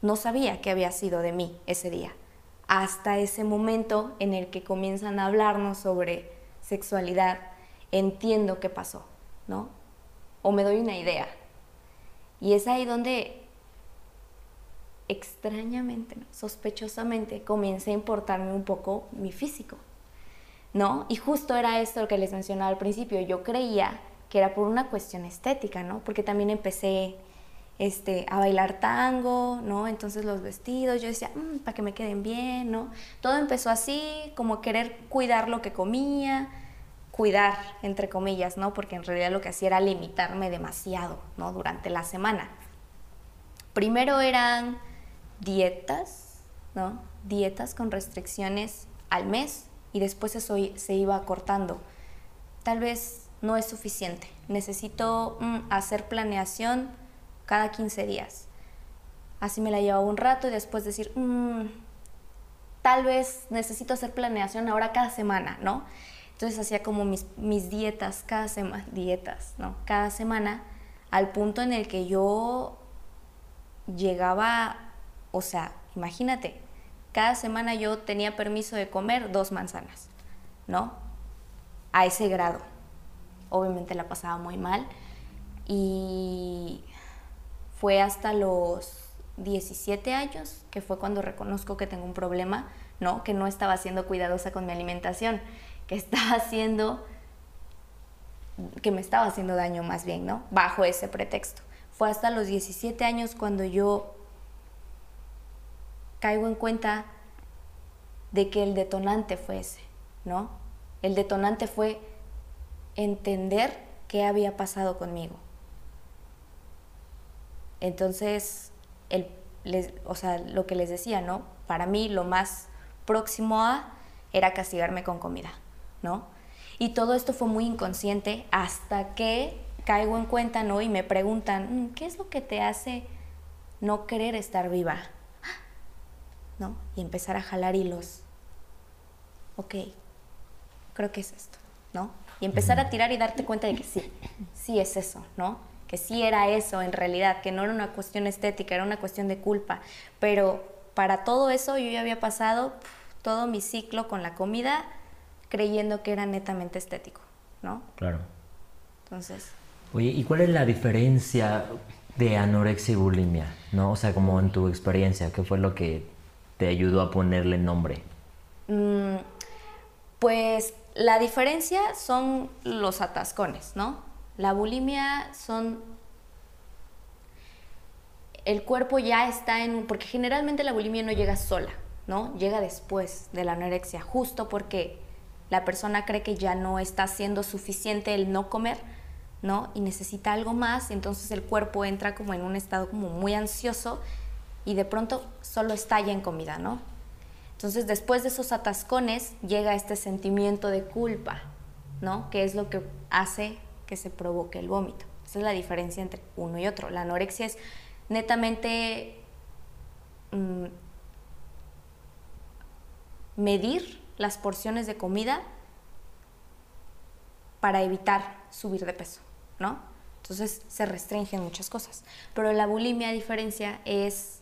no sabía qué había sido de mí ese día. Hasta ese momento en el que comienzan a hablarnos sobre sexualidad, entiendo qué pasó, ¿no? O me doy una idea. Y es ahí donde extrañamente, sospechosamente, comencé a importarme un poco mi físico, ¿no? Y justo era esto lo que les mencionaba al principio, yo creía que era por una cuestión estética, ¿no? Porque también empecé este, a bailar tango, ¿no? Entonces los vestidos, yo decía, mm, para que me queden bien, ¿no? Todo empezó así, como querer cuidar lo que comía, cuidar, entre comillas, ¿no? Porque en realidad lo que hacía era limitarme demasiado, ¿no? Durante la semana. Primero eran dietas, ¿no? Dietas con restricciones al mes y después eso se iba cortando. Tal vez no es suficiente. Necesito mm, hacer planeación cada 15 días. Así me la llevaba un rato y después decir, mm, tal vez necesito hacer planeación ahora cada semana, ¿no? Entonces hacía como mis, mis dietas cada semana, dietas, ¿no? Cada semana, al punto en el que yo llegaba o sea, imagínate, cada semana yo tenía permiso de comer dos manzanas, ¿no? A ese grado. Obviamente la pasaba muy mal y fue hasta los 17 años que fue cuando reconozco que tengo un problema, ¿no? Que no estaba siendo cuidadosa con mi alimentación, que estaba haciendo que me estaba haciendo daño más bien, ¿no? Bajo ese pretexto. Fue hasta los 17 años cuando yo caigo en cuenta de que el detonante fue ese, ¿no? El detonante fue entender qué había pasado conmigo. Entonces, el, o sea, lo que les decía, ¿no? Para mí lo más próximo a era castigarme con comida, ¿no? Y todo esto fue muy inconsciente hasta que caigo en cuenta, ¿no? Y me preguntan, mm, ¿qué es lo que te hace no querer estar viva? Y empezar a jalar hilos. Ok, creo que es esto, ¿no? Y empezar a tirar y darte cuenta de que sí, sí es eso, ¿no? Que sí era eso en realidad, que no era una cuestión estética, era una cuestión de culpa. Pero para todo eso yo ya había pasado todo mi ciclo con la comida creyendo que era netamente estético, ¿no? Claro. Entonces... Oye, ¿y cuál es la diferencia de anorexia y bulimia? ¿No? O sea, como en tu experiencia, ¿qué fue lo que te ayudó a ponerle nombre? Mm, pues la diferencia son los atascones, ¿no? La bulimia son... El cuerpo ya está en... Porque generalmente la bulimia no llega sola, ¿no? Llega después de la anorexia, justo porque la persona cree que ya no está siendo suficiente el no comer, ¿no? Y necesita algo más, entonces el cuerpo entra como en un estado como muy ansioso y de pronto solo estalla en comida, ¿no? Entonces después de esos atascones llega este sentimiento de culpa, ¿no? Que es lo que hace que se provoque el vómito. Esa es la diferencia entre uno y otro. La anorexia es netamente mm, medir las porciones de comida para evitar subir de peso, ¿no? Entonces se restringen muchas cosas. Pero la bulimia, a diferencia, es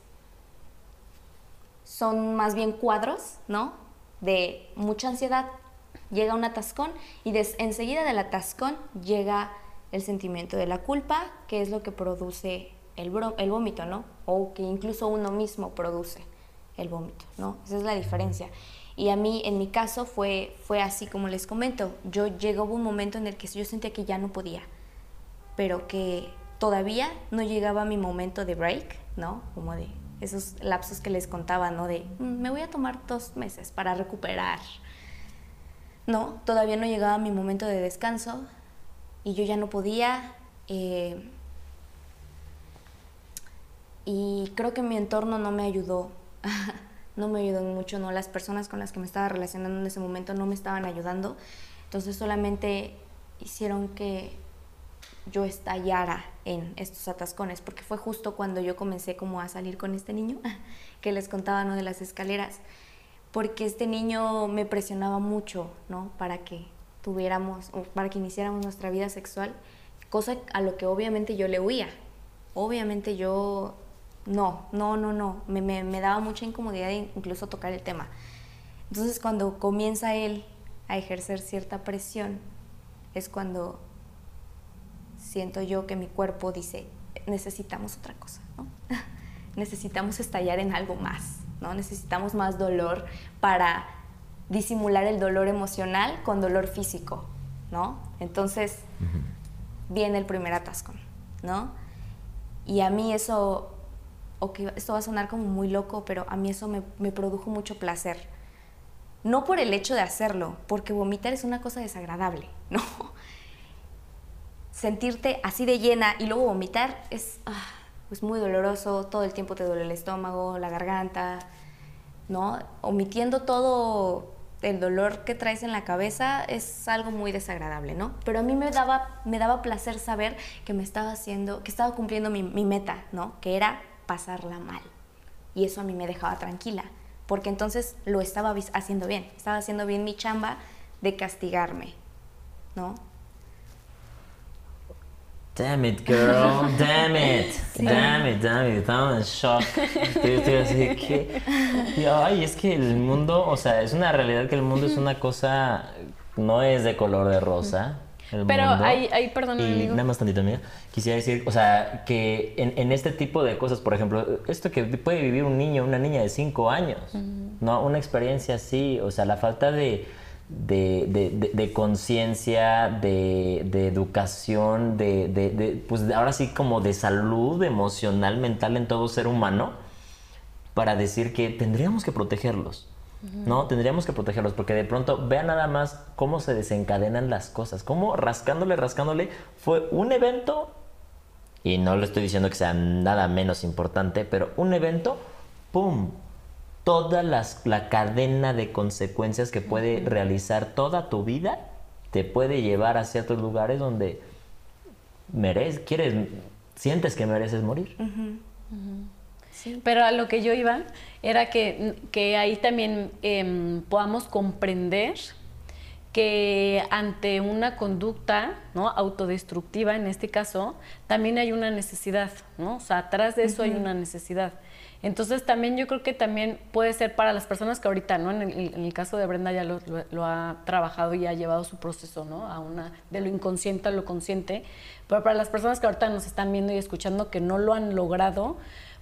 son más bien cuadros, ¿no? De mucha ansiedad, llega un atascón y enseguida del atascón llega el sentimiento de la culpa, que es lo que produce el, el vómito, ¿no? O que incluso uno mismo produce el vómito, ¿no? Esa es la diferencia. Y a mí, en mi caso, fue, fue así como les comento. Yo llegó un momento en el que yo sentía que ya no podía, pero que todavía no llegaba mi momento de break, ¿no? Como de esos lapsos que les contaba, ¿no? De mm, me voy a tomar dos meses para recuperar. No, todavía no llegaba mi momento de descanso y yo ya no podía. Eh, y creo que mi entorno no me ayudó no me ayudó mucho, ¿no? Las personas con las que me estaba relacionando en ese momento no me estaban ayudando, entonces solamente hicieron que yo estallara en estos atascones, porque fue justo cuando yo comencé como a salir con este niño, que les contaba, ¿no? De las escaleras, porque este niño me presionaba mucho, ¿no? Para que tuviéramos, para que iniciáramos nuestra vida sexual, cosa a lo que obviamente yo le huía. Obviamente yo no, no, no, no, me, me, daba mucha incomodidad incluso tocar el tema. Entonces cuando comienza él a ejercer cierta presión, es cuando siento yo que mi cuerpo dice, necesitamos otra cosa, ¿no? necesitamos estallar en algo más, ¿no? Necesitamos más dolor para disimular el dolor emocional con dolor físico, ¿no? Entonces viene el primer atasco, ¿no? Y a mí eso o que esto va a sonar como muy loco, pero a mí eso me, me, produjo mucho placer. No por el hecho de hacerlo, porque vomitar es una cosa desagradable, ¿no? Sentirte así de llena y luego vomitar es, ah, es muy doloroso, todo el tiempo te duele el estómago, la garganta, ¿no? Omitiendo todo el dolor que traes en la cabeza es algo muy desagradable, ¿no? Pero a mí me daba, me daba placer saber que me estaba haciendo, que estaba cumpliendo mi meta, ¿no? Que era pasarla mal. Y eso a mí me dejaba tranquila, porque entonces lo estaba haciendo bien, estaba haciendo bien mi chamba de castigarme, ¿no? Damn it, girl, damn it, damn it, damn it, estaba en shock. Estoy, así que, ay, es que el mundo, o sea, es una realidad que el mundo es una cosa, no es de color de rosa. Pero ahí, ahí, perdón, y nada más tantito, amiga. Quisiera decir, o sea, que en, en, este tipo de cosas, por ejemplo, esto que puede vivir un niño, una niña de 5 años, ¿no? Una experiencia así, o sea, la falta de, de, de, de conciencia, de, educación, de, pues ahora sí como de salud emocional, mental en todo ser humano, para decir que tendríamos que protegerlos. ¿no? Tendríamos que protegerlos porque de pronto vean nada más cómo se desencadenan las cosas, cómo rascándole, rascándole, fue un evento, y no le estoy diciendo que sea nada menos importante, pero un evento, ¡pum! Toda las, la cadena de consecuencias que puede realizar toda tu vida te puede llevar a ciertos lugares donde mereces, quieres, sientes que mereces morir. Pero a lo que yo iba era que, que ahí también em, podamos comprender que ante una conducta ¿no? autodestructiva, en este caso, también hay una necesidad, ¿no? O sea, atrás de eso hay una necesidad. Entonces también yo creo que también puede ser para las personas que ahorita, ¿no? En el, caso de Brenda ya lo, lo, ha trabajado y ha llevado su proceso, ¿no? A una, de lo inconsciente a lo consciente. Pero para las personas que ahorita nos están viendo y escuchando que no lo han logrado,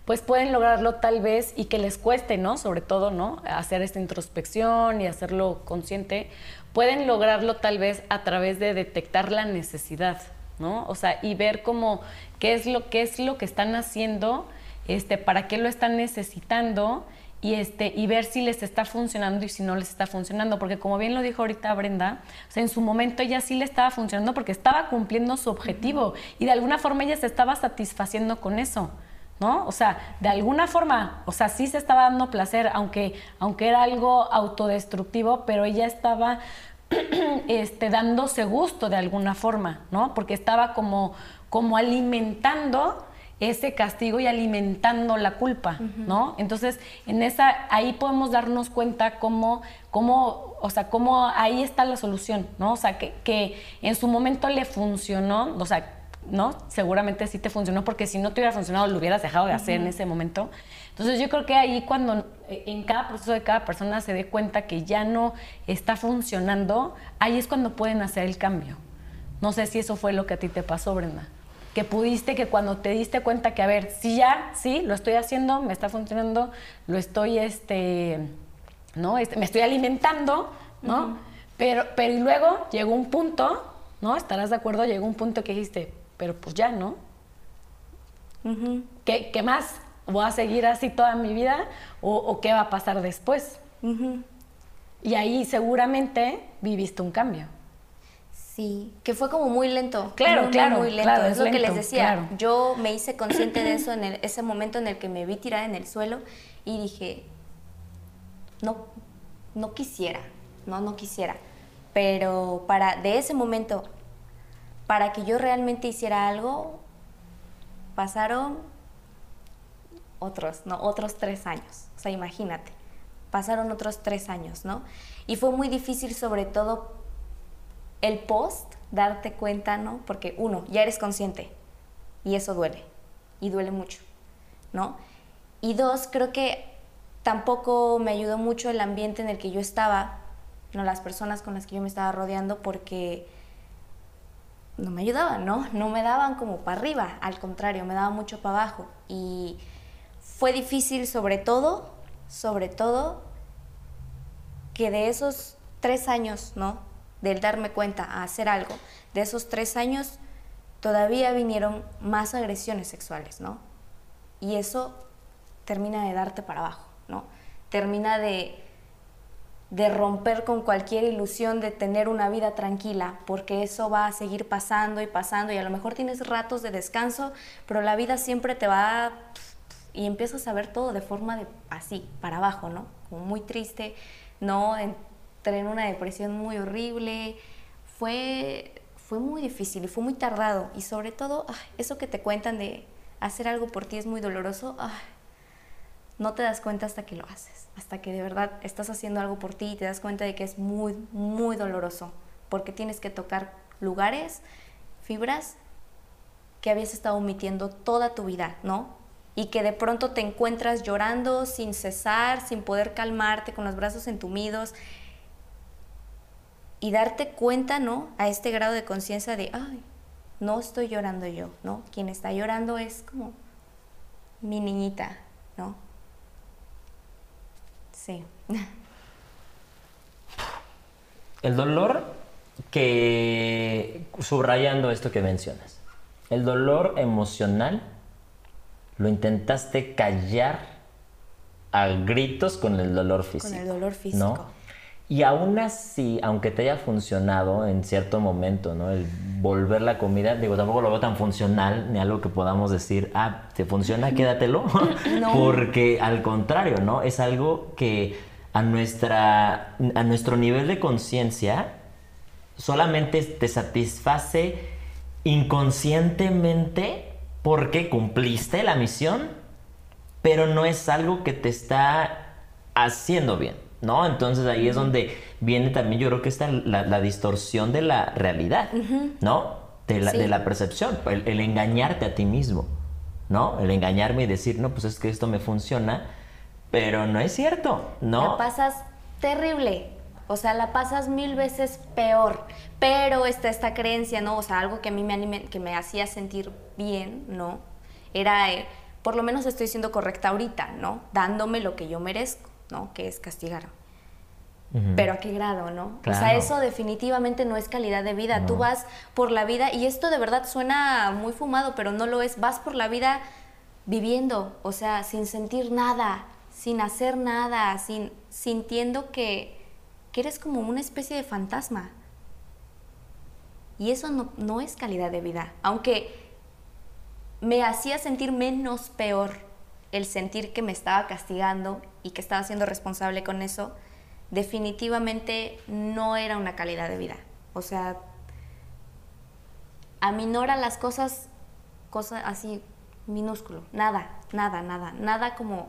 pues pueden lograrlo tal vez y que les cueste, ¿no? Sobre todo, ¿no? Hacer esta introspección y hacerlo consciente, pueden lograrlo tal vez a través de detectar la necesidad, ¿no? O sea, y ver cómo qué es lo qué es lo que están haciendo, este, para qué lo están necesitando y este y ver si les está funcionando y si no les está funcionando, porque como bien lo dijo ahorita Brenda, en su momento ella sí le estaba funcionando porque estaba cumpliendo su objetivo y de alguna forma ella se estaba satisfaciendo con eso. ¿no? O sea, de alguna forma, o sea, sí se estaba dando placer, aunque, aunque era algo autodestructivo, pero ella estaba este, dándose gusto de alguna forma, ¿no? Porque estaba como, como alimentando ese castigo y alimentando la culpa, ¿no? Entonces, en esa, ahí podemos darnos cuenta cómo, cómo, o sea, cómo ahí está la solución, ¿no? O sea, que, que en su momento le funcionó, o sea, ¿no? Seguramente sí te funcionó porque si no te hubiera funcionado lo hubieras dejado de hacer en ese momento. Entonces yo creo que ahí cuando eh, en cada proceso de cada persona se dé cuenta que ya no está funcionando, ahí es cuando pueden hacer el cambio. No sé si eso fue lo que a ti te pasó, Brenda. Que pudiste, que cuando te diste cuenta que, a ver, sí ya, sí, lo estoy haciendo, me está funcionando, lo estoy, este, ¿no? Este, me estoy alimentando, ¿no? pero, pero y luego llegó un punto, ¿no? Estarás de acuerdo, llegó un punto que dijiste, pero pues ya, ¿no? ¿Qué, ¿Qué, más? ¿Voy a seguir así toda mi vida? ¿O, qué va a pasar después? Y ahí seguramente viviste un cambio. Sí, que fue como muy lento. Claro, claro. Muy lento. es, lo que les decía. Yo me hice consciente de eso en ese momento en el que me vi tirada en el suelo y dije, no, no quisiera, no, no quisiera. Pero para, de ese momento, para que yo realmente hiciera algo, pasaron otros, ¿no? Otros tres años. O sea, imagínate, pasaron otros tres años, ¿no? Y fue muy difícil sobre todo el post, darte cuenta, ¿no? Porque uno, ya eres consciente y eso duele, y duele mucho, ¿no? Y dos, creo que tampoco me ayudó mucho el ambiente en el que yo estaba, ¿no? Las personas con las que yo me estaba rodeando, porque no me ayudaban, ¿no? No me daban como para arriba, al contrario, me daban mucho para abajo. Y fue difícil sobre todo, sobre todo, que de esos tres años, ¿no? Del darme cuenta a hacer algo, de esos tres años todavía vinieron más agresiones sexuales, ¿no? Y eso termina de darte para abajo, ¿no? Termina de, de romper con cualquier ilusión de tener una vida tranquila, porque eso va a seguir pasando y pasando y a lo mejor tienes ratos de descanso, pero la vida siempre te va y empiezas a ver todo de forma de así, para abajo, ¿no? Como muy triste, ¿no? En una depresión muy horrible. Fue, fue muy difícil y fue muy tardado. Y sobre todo, eso que te cuentan de hacer algo por ti es muy doloroso. no te das cuenta hasta que lo haces. Hasta que de verdad estás haciendo algo por ti y te das cuenta de que es muy, muy doloroso. Porque tienes que tocar lugares, fibras que habías estado omitiendo toda tu vida, ¿no? y que de pronto te encuentras llorando sin cesar, sin poder calmarte, con los brazos entumidos, y darte cuenta, ¿no? A este grado de conciencia de, ay, no estoy llorando yo, ¿no? Quien está llorando es como mi niñita, ¿no? Sí. El dolor que, subrayando esto que mencionas, el dolor emocional lo intentaste callar a gritos con el dolor físico. Con el dolor físico. ¿no? Y aún así, aunque te haya funcionado en cierto momento, ¿no? El volver la comida, digo, tampoco lo veo tan funcional, ni algo que podamos decir, ah, te funciona, quédatelo. Porque al contrario, ¿no? Es algo que a, nuestra, a nuestro nivel de conciencia solamente te satisface inconscientemente porque cumpliste la misión, pero no es algo que te está haciendo bien. ¿No? Entonces ahí es donde viene también, yo creo que está la, distorsión de la realidad, ¿no? De la, percepción, el, engañarte a ti mismo, ¿no? El engañarme y decir, no, pues es que esto me funciona, pero no es cierto, ¿no? La pasas terrible, o sea, la pasas mil veces peor, pero está esta creencia, ¿no? O sea, algo que a mí me, que me hacía sentir bien, ¿no? Era, eh, por lo menos estoy siendo correcta ahorita, ¿no? Dándome lo que yo merezco. ¿No? Que es castigar. Pero a qué grado, ¿no? O sea, eso definitivamente no es calidad de vida. Tú vas por la vida, y esto de verdad suena muy fumado, pero no lo es. Vas por la vida viviendo, o sea, sin sentir nada, sin hacer nada, sin sintiendo que, que eres como una especie de fantasma. Y eso no, no es calidad de vida. Aunque me hacía sentir menos peor el sentir que me estaba castigando y que estaba siendo responsable con eso, definitivamente no era una calidad de vida. O sea, aminora las cosas, cosas así minúsculo, nada, nada, nada, nada como,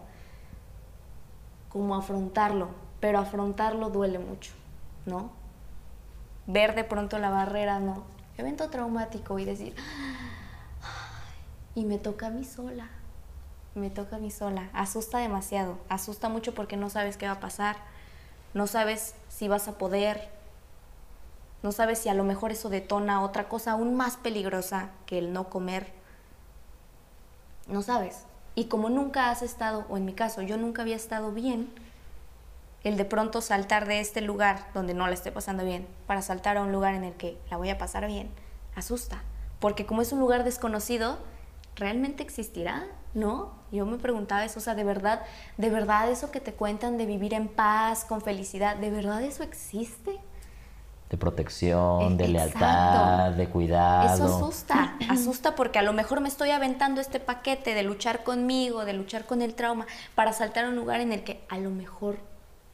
como afrontarlo, pero afrontarlo duele mucho, ¿no? Ver de pronto la barrera, ¿no? Evento traumático y decir, y me toca a mí sola. Me toca a mí sola. Asusta demasiado. Asusta mucho porque no sabes qué va a pasar. No sabes si vas a poder. No sabes si a lo mejor eso detona otra cosa aún más peligrosa que el no comer. No sabes. Y como nunca has estado, o en mi caso, yo nunca había estado bien, el de pronto saltar de este lugar donde no la estoy pasando bien para saltar a un lugar en el que la voy a pasar bien, asusta. Porque como es un lugar desconocido, ¿realmente existirá? ¿No? Yo me preguntaba eso, o sea, de verdad, de verdad eso que te cuentan de vivir en paz, con felicidad, ¿de verdad eso existe? De protección, de lealtad, de cuidado. Eso asusta, asusta porque a lo mejor me estoy aventando este paquete de luchar conmigo, de luchar con el trauma, para saltar a un lugar en el que a lo mejor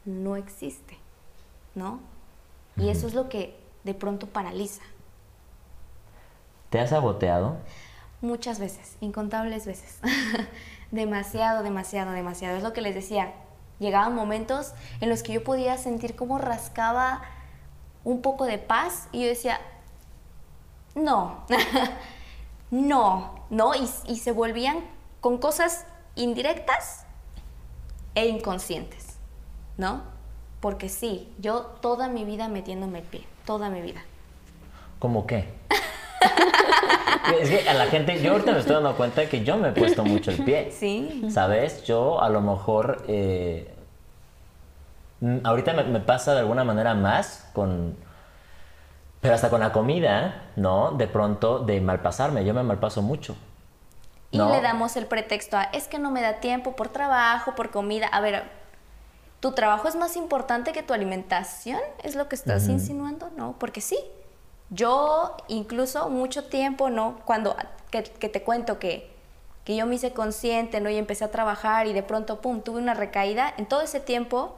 no existe, ¿no? Y eso es lo que de pronto paraliza. ¿Te has saboteado? Muchas veces, incontables veces. demasiado, demasiado, demasiado. Es lo que les decía. Llegaban momentos en los que yo podía sentir cómo rascaba un poco de paz y yo decía, no, no, no, y, y se volvían con cosas indirectas e inconscientes, ¿no? Porque sí, yo toda mi vida metiéndome el pie, toda mi vida. ¿Cómo qué? es que a la gente, yo ahorita me estoy dando cuenta que yo me he puesto mucho el pie. Sí. ¿Sabes? Yo a lo mejor. eh, mm, ahorita me, me pasa de alguna manera más con. Pero hasta con la comida, ¿no? De pronto, de malpasarme. Yo me malpaso mucho. Y le damos el pretexto a, es que no me da tiempo por trabajo, por comida. A ver, ¿tu trabajo es más importante que tu alimentación? ¿Es lo que estás insinuando? No, porque sí. Yo incluso mucho tiempo, ¿no? Cuando que, te cuento que, que yo me hice consciente, ¿no? Y empecé a trabajar y de pronto, pum, tuve una recaída. En todo ese tiempo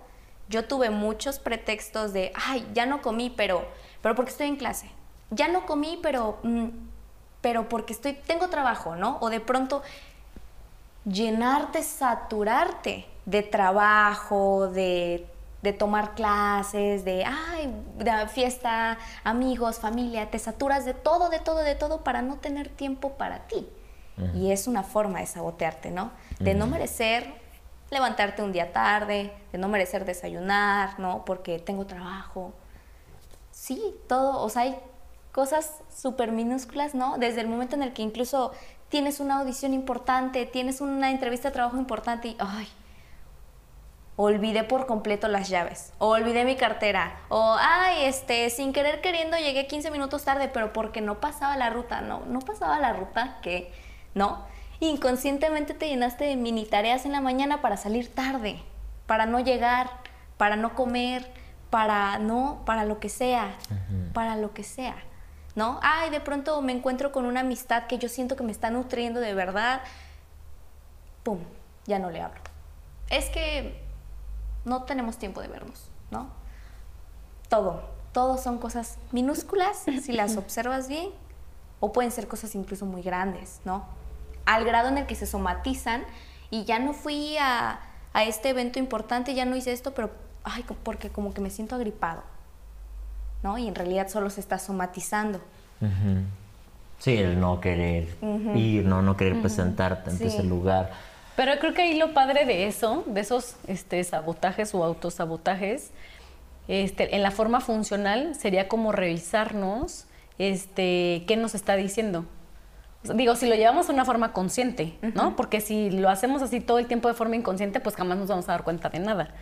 yo tuve muchos pretextos de, ay, ya no comí, pero, pero porque estoy en clase. Ya no comí, pero, mm, pero porque estoy, tengo trabajo, ¿no? O de pronto llenarte, saturarte de trabajo, de, de tomar clases, de, ay, de fiesta, amigos, familia, te saturas de todo, de todo, de todo para no tener tiempo para ti. Y es una forma de sabotearte, ¿no? De no merecer levantarte un día tarde, de no merecer desayunar, ¿no? Porque tengo trabajo. Sí, todo, o sea, hay cosas súper minúsculas, ¿no? Desde el momento en el que incluso tienes una audición importante, tienes una entrevista de trabajo importante y, ay, olvidé por completo las llaves, o olvidé mi cartera, o, ay, este, sin querer queriendo llegué 15 minutos tarde, pero porque no pasaba la ruta, no, no pasaba la ruta, que, ¿no? Inconscientemente te llenaste de mini tareas en la mañana para salir tarde, para no llegar, para no comer, para, no, para lo que sea, para lo que sea. ¿no? Ay, de pronto me encuentro con una amistad que yo siento que me está nutriendo de verdad. Pum, ya no le hablo. Es que no tenemos tiempo de vernos, ¿no? Todo, todo son cosas minúsculas si las observas bien, o pueden ser cosas incluso muy grandes, ¿no? Al grado en el que se somatizan y ya no fui a, a este evento importante, ya no hice esto, pero, ay, porque como que me siento agripado, ¿no? Y en realidad solo se está somatizando. Sí, el no querer ir, no, no querer presentarte ante Sí. ese lugar. Pero creo que ahí lo padre de eso, de esos este, sabotajes o autosabotajes, este, en la forma funcional sería como revisarnos este, qué nos está diciendo. Digo, si lo llevamos de una forma consciente, ¿no? Porque si lo hacemos así todo el tiempo de forma inconsciente, pues jamás nos vamos a dar cuenta de nada.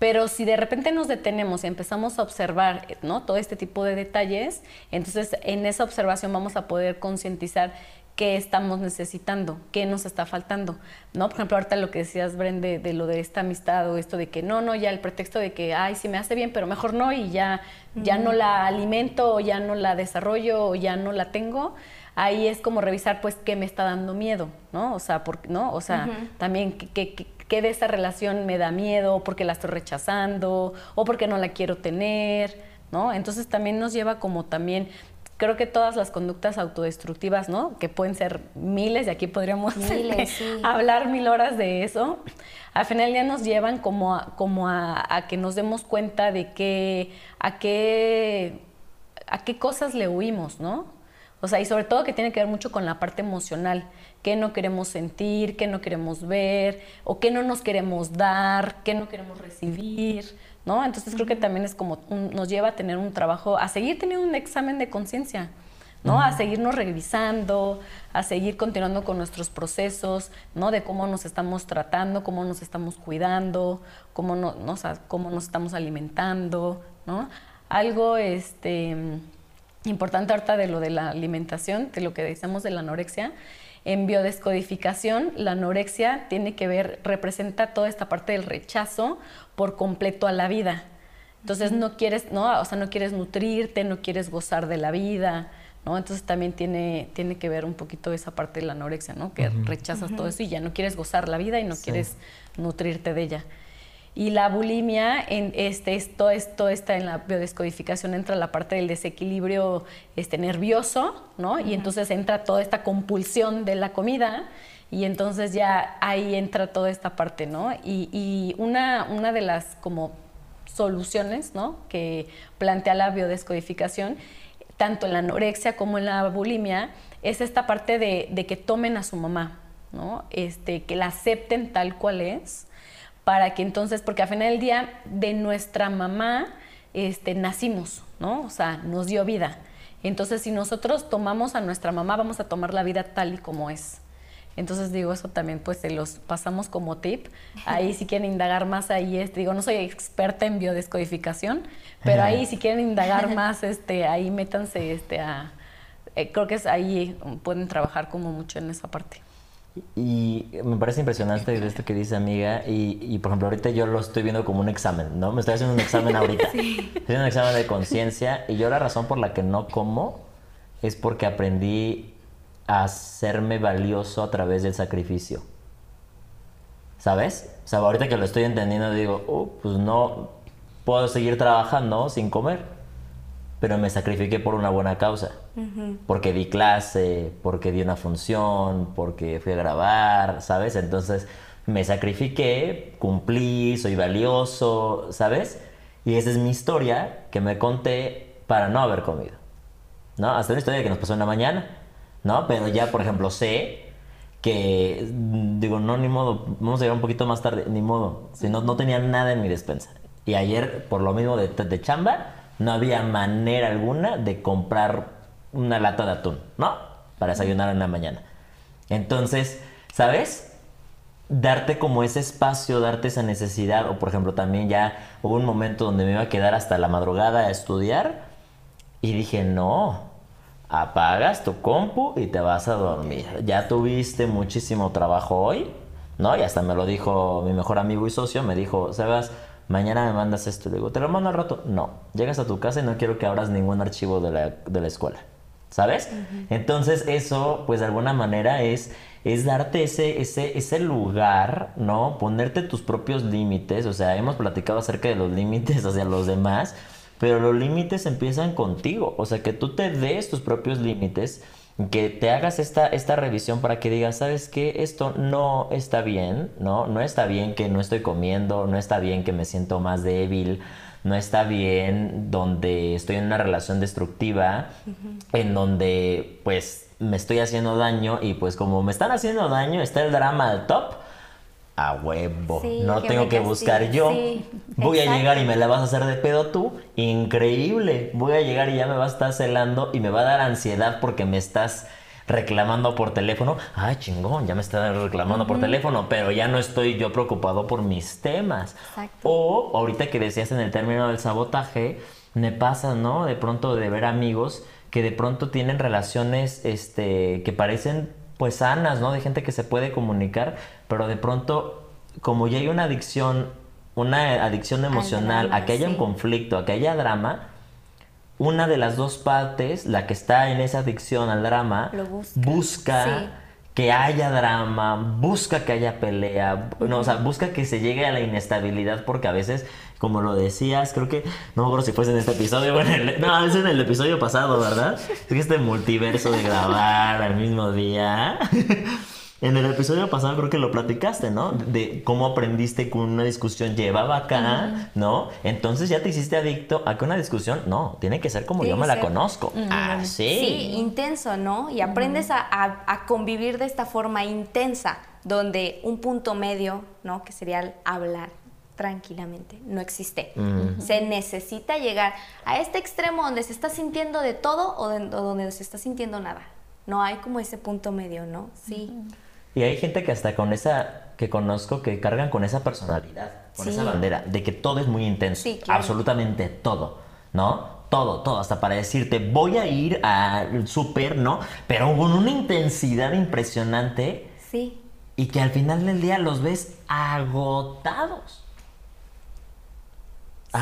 Pero si de repente nos detenemos y empezamos a observar, ¿no? Todo este tipo de detalles, entonces en esa observación vamos a poder concientizar qué estamos necesitando, qué nos está faltando, ¿no? Por ejemplo, ahorita lo que decías, Brende, de lo de esta amistad o esto de que no, no, ya el pretexto de que, ay, sí me hace bien, pero mejor no y ya, ya no la alimento o ya no la desarrollo o ya no la tengo, ahí es como revisar, pues, qué me está dando miedo, ¿no? O sea, por, ¿no? O sea, también qué, qué- qué- qué de esa relación me da miedo, porque la estoy rechazando o porque no la quiero tener, ¿no? Entonces también nos lleva como también creo que todas las conductas autodestructivas, ¿no? Que pueden ser miles, y aquí podríamos Miles, sí. hablar mil horas de eso, al final ya nos llevan como a, como a, a que nos demos cuenta de que, a qué, a qué cosas le huimos, ¿no? O O sea, y sobre todo que tiene que ver mucho con la parte emocional, qué no queremos sentir, qué no queremos ver, o qué no nos queremos dar, qué no queremos recibir, ¿no? Entonces creo que también es como nos lleva a tener un trabajo, a seguir teniendo un examen de conciencia. ¿no? A seguirnos revisando, a seguir continuando con nuestros procesos, ¿no? De cómo nos estamos tratando, cómo nos estamos cuidando, cómo, no, cómo nos estamos alimentando, ¿no? Algo este, importante ahorita de lo de la alimentación, de lo que decíamos de la anorexia, en biodescodificación, la anorexia tiene que ver, representa toda esta parte del rechazo por completo a la vida. Entonces no quieres, no, o sea, no quieres nutrirte, no quieres gozar de la vida, entonces también tiene, tiene que ver un poquito esa parte de la anorexia, ¿no? Que rechazas todo eso y ya no quieres gozar la vida y no quieres nutrirte de ella. Y la bulimia, en este, esto, esto está en la biodescodificación, entra la parte del desequilibrio este, nervioso, ¿no? Y entonces entra toda esta compulsión de la comida y entonces ya ahí entra toda esta parte, ¿no? Y, y una, una de las como soluciones, ¿no? Que plantea la biodescodificación tanto en la anorexia como en la bulimia, es esta parte de, que tomen a su mamá, ¿no? Este, que la acepten tal cual es, para que entonces, porque al final del día de nuestra mamá este, nacimos, ¿no? O sea, nos dio vida. Entonces, si nosotros tomamos a nuestra mamá, vamos a tomar la vida tal y como es. Entonces digo, eso también pues se los pasamos como tip. Ahí si quieren indagar más, ahí es, digo, no soy experta en biodescodificación, pero ahí si quieren indagar más, este, ahí métanse este, a... Eh, creo que es ahí pueden trabajar como mucho en esa parte. Y me parece impresionante esto que dice amiga y, y, por ejemplo ahorita yo lo estoy viendo como un examen, ¿no? Me estoy haciendo un examen ahorita. Sí. Estoy haciendo un examen de conciencia y yo la razón por la que no como es porque aprendí hacerme valioso a través del sacrificio. ¿Sabes? O sea, ahorita que lo estoy entendiendo digo, oh, pues no puedo seguir trabajando sin comer, pero me sacrifiqué por una buena causa. Porque di clase, porque di una función, porque fui a grabar, ¿sabes? Entonces me sacrifiqué, cumplí, soy valioso, ¿sabes? Y esa es mi historia que me conté para no haber comido. ¿No? Hasta una historia que nos pasó en la mañana ¿no? Pero ya, por ejemplo, sé que, digo, no, ni modo, vamos a llegar un poquito más tarde, ni modo, si no, no tenía nada en mi despensa. Y ayer, por lo mismo de, de chamba, no había manera alguna de comprar una lata de atún, ¿no? Para desayunar en la mañana. Entonces, ¿sabes? Darte como ese espacio, darte esa necesidad, o por ejemplo también ya hubo un momento donde me iba a quedar hasta la madrugada a estudiar y dije, no, apagas tu compu y te vas a dormir. Ya tuviste muchísimo trabajo hoy, ¿no? Y hasta me lo dijo mi mejor amigo y socio, me dijo, Sebas, mañana me mandas esto. Le digo, ¿te lo mando al rato? No, llegas a tu casa y no quiero que abras ningún archivo de la, escuela, ¿sabes? Entonces eso, pues de alguna manera es, es darte ese, ese, ese lugar, ¿no? Ponerte tus propios límites, o sea, hemos platicado acerca de los límites hacia los demás pero los límites empiezan contigo, o sea, que tú te des tus propios límites, que te hagas esta, esta revisión para que digas, ¿sabes qué? Esto no está bien, ¿no? No está bien que no estoy comiendo, no está bien que me siento más débil, no está bien donde estoy en una relación destructiva, en donde pues me estoy haciendo daño y pues como me están haciendo daño, está el drama al top a huevo. no tengo que buscar yo. Voy a llegar y me la vas a hacer de pedo tú. Increíble. Voy a llegar y ya me vas a estar celando y me va a dar ansiedad porque me estás reclamando por teléfono. Ay, chingón, ya me estás reclamando por teléfono, pero ya no estoy yo preocupado por mis temas. O ahorita que decías en el término del sabotaje, me pasa, ¿no? De pronto de ver amigos que de pronto tienen relaciones este que parecen pues sanas, ¿no? De gente que se puede comunicar, pero de pronto, como ya hay una adicción, una adicción emocional, a que haya un conflicto, a que haya drama, una de las dos partes, la que está en esa adicción al drama, busca, que haya drama, busca que haya pelea, no, o sea, busca que se llegue a la inestabilidad porque a veces como lo decías, creo que, no me acuerdo si fuese en este episodio, bueno, no, es en el episodio pasado, ¿verdad? Es que este multiverso de grabar al mismo día. en el episodio pasado creo que lo platicaste, ¿no? De cómo aprendiste que una discusión llevaba acá, ¿no? Entonces ya te hiciste adicto a que una discusión, no, tiene que ser como yo me la conozco. Así. Sí, intenso, ¿no? Y aprendes a, a convivir de esta forma intensa, donde un punto medio, ¿no? Que sería el hablar tranquilamente, no existe. Se necesita llegar a este extremo donde se está sintiendo de todo o, donde se está sintiendo nada. No hay como ese punto medio, ¿no? Sí. Y hay gente que hasta con esa, que conozco, que cargan con esa personalidad, con esa bandera, de que todo es muy intenso, absolutamente todo, ¿no? Todo, todo, hasta para decirte, voy a ir al súper, ¿no? Pero con una intensidad impresionante. Sí. Y que al final del día los ves agotados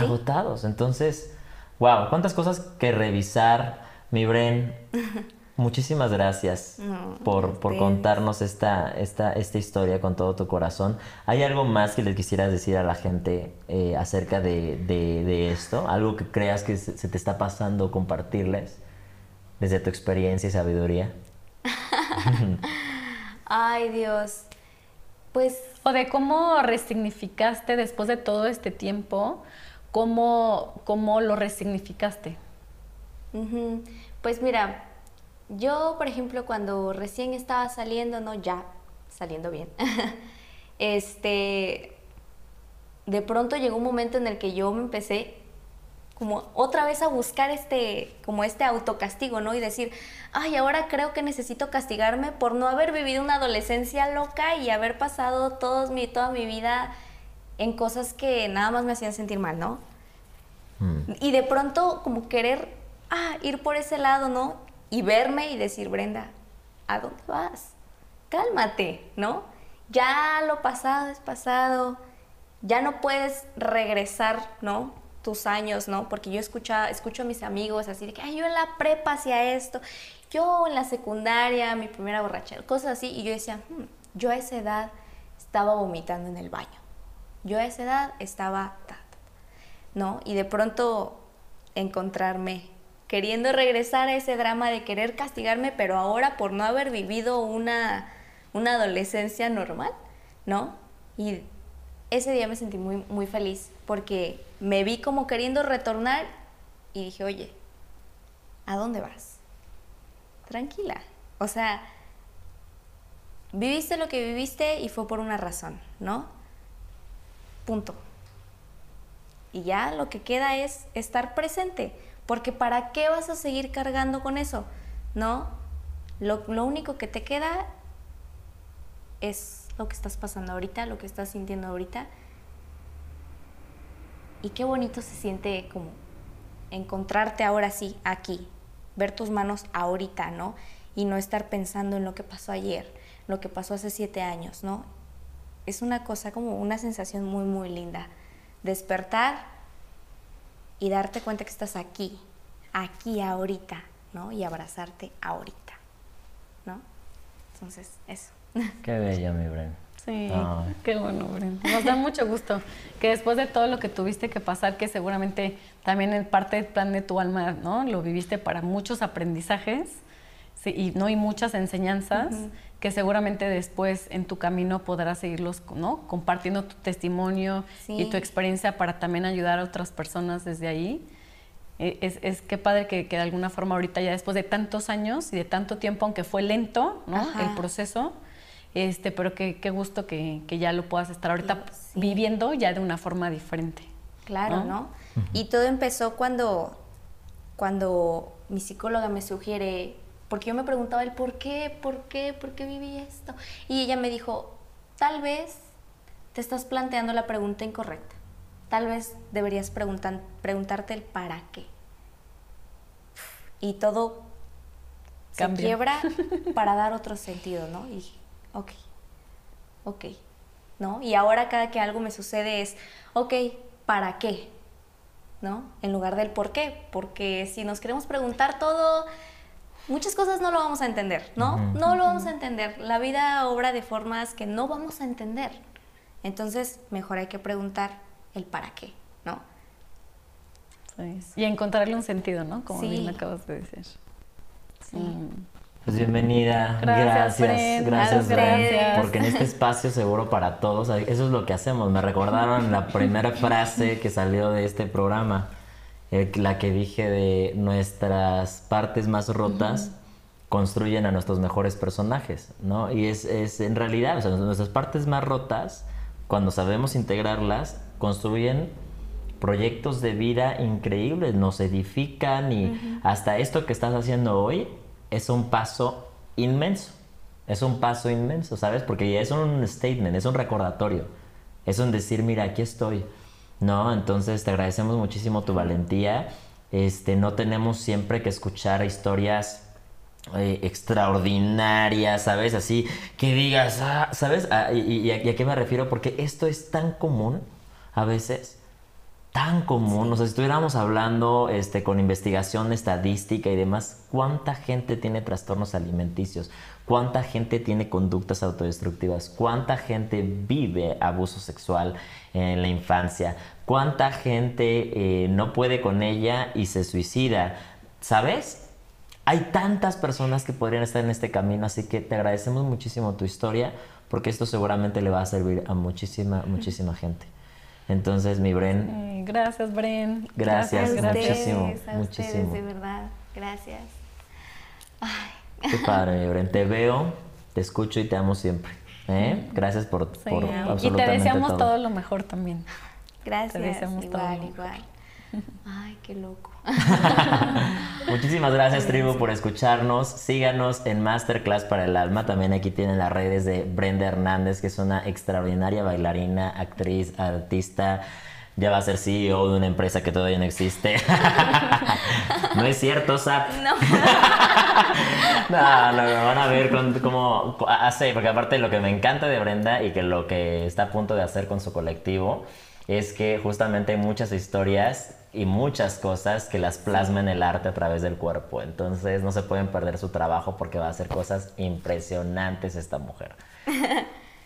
agotados. Entonces, wow, cuántas cosas que revisar, mi Bren. Muchísimas gracias por, por, contarnos esta, esta, esta historia con todo tu corazón. ¿Hay algo más que le quisieras decir a la gente eh, acerca de, de, esto? ¿Algo que creas que se, te está pasando compartirles desde tu experiencia y sabiduría? Ay Dios, pues... O de cómo resignificaste después de todo este tiempo ¿cómo, cómo lo resignificaste? Pues mira, yo, por ejemplo, cuando recién estaba saliendo, no, ya saliendo bien, este, de pronto llegó un momento en el que yo me empecé como otra vez a buscar este, como este autocastigo, ¿no? Y decir, ay, ahora creo que necesito castigarme por no haber vivido una adolescencia loca y haber pasado todos mi, toda mi vida en cosas que nada más me hacían sentir mal, ¿no? Mm. Y de pronto como querer ah, ir por ese lado, ¿no? Y verme y decir, Brenda, ¿a dónde vas? Cálmate, ¿no? Ya lo pasado es pasado, ya no puedes regresar, ¿no? Tus años, ¿no? Porque yo escucho, escucho a mis amigos así de que, ay, yo en la prepa hacía esto, yo en la secundaria, mi primera borrachera, cosas así, y yo decía, hmm, yo a esa edad estaba vomitando en el baño yo a esa edad estaba, ¿no? Y de pronto encontrarme queriendo regresar a ese drama de querer castigarme, pero ahora por no haber vivido una, una adolescencia normal, ¿no? Y ese día me sentí muy, muy feliz porque me vi como queriendo retornar y dije, oye, ¿a dónde vas? Tranquila. O sea, viviste lo que viviste y fue por una razón, ¿no? Punto. Y ya lo que queda es estar presente, porque ¿para qué vas a seguir cargando con eso? ¿No? Lo, único que te queda es lo que estás pasando ahorita, lo que estás sintiendo ahorita. Y qué bonito se siente como encontrarte ahora sí, aquí, ver tus manos ahorita, ¿no? Y no estar pensando en lo que pasó ayer, lo que pasó hace siete años, ¿no? Es una cosa como una sensación muy, muy linda. Despertar y darte cuenta que estás aquí, aquí ahorita, ¿no? Y abrazarte ahorita, ¿no? Entonces, eso. Qué bella, mi Bren. Sí, qué bueno, Bren. Nos da mucho gusto que después de todo lo que tuviste que pasar, que seguramente también en parte del plan de tu alma, ¿no? Lo viviste para muchos aprendizajes sí, y no hay muchas enseñanzas que seguramente después en tu camino podrás seguirlos, ¿no? Compartiendo tu testimonio y tu experiencia para también ayudar a otras personas desde ahí. E, es, es que padre que, que, de alguna forma ahorita ya después de tantos años y de tanto tiempo, aunque fue lento, ¿no? El proceso, este, pero qué gusto que, que, ya lo puedas estar ahorita viviendo ya de una forma diferente. Claro, ¿no? Y todo empezó cuando, cuando mi psicóloga me sugiere porque yo me preguntaba el por qué, por qué, por qué viví esto. Y ella me dijo, tal vez te estás planteando la pregunta incorrecta. Tal vez deberías preguntarte el para qué. Y todo se quiebra para dar otro sentido, ¿no? Y dije, ok, ok, ¿no? Y ahora cada que algo me sucede es, ok, ¿para qué? ¿No? En lugar del por qué. Porque si nos queremos preguntar todo muchas cosas no lo vamos a entender, ¿no? No lo vamos a entender. La vida obra de formas que no vamos a entender. Entonces, mejor hay que preguntar el para qué, ¿no? y encontrarle un sentido, ¿no? Como bien acabas de decir. Sí. Pues bienvenida. Gracias, Gracias, Bren. gracias, Gracias. Porque en este espacio seguro para todos, eso es lo que hacemos. Me recordaron la primera frase que salió de este programa, eh, la que dije de nuestras partes más rotas construyen a nuestros mejores personajes, ¿no? Y es, es en realidad, o sea, nuestras partes más rotas, cuando sabemos integrarlas, construyen proyectos de vida increíbles, nos edifican y hasta esto que estás haciendo hoy es un paso inmenso. Es un paso inmenso, ¿sabes? Porque ya es un statement, es un recordatorio. Es un decir, mira, aquí estoy. ¿No? Entonces te agradecemos muchísimo tu valentía. Este, no tenemos siempre que escuchar historias eh, extraordinarias, ¿sabes? Así que digas, ah, ¿sabes? Ah, y, y a, y a qué me refiero? Porque esto es tan común a veces tan común. O sea, si estuviéramos hablando este, con investigación estadística y demás, ¿cuánta gente tiene trastornos alimenticios? ¿Cuánta gente tiene conductas autodestructivas? ¿Cuánta gente vive abuso sexual en la infancia? ¿Cuánta gente eh, no puede con ella y se suicida? ¿Sabes? Hay tantas personas que podrían estar en este camino, así que te agradecemos muchísimo tu historia, porque esto seguramente le va a servir a muchísima, muchísima gente. Entonces, mi Bren. Sí, gracias, Bren. Gracias, a ustedes, muchísimo, a muchísimo. ustedes, de verdad. Gracias. Ay, Qué padre, mi Bren. Te veo, te escucho y te amo siempre. ¿eh? Gracias por, Sí, por y te absolutamente deseamos todo. todo. lo mejor también. gracias. deseamos todo igual, lo igual. Ay, qué loco. Muchísimas gracias, tribu, por escucharnos. Síganos en Masterclass para el Alma. También aquí tienen las redes de Brenda Hernández, que es una extraordinaria bailarina, actriz, artista. Ya va a ser CEO de una empresa que todavía no existe. no es cierto, Sap. No. No, me van a ver con- cómo hace, porque aparte lo que me encanta de Brenda y que lo que está a punto de hacer con su colectivo es que justamente hay muchas historias y muchas cosas que las plasma en el arte a través del cuerpo. Entonces no se pueden perder su trabajo porque va a hacer cosas impresionantes esta mujer.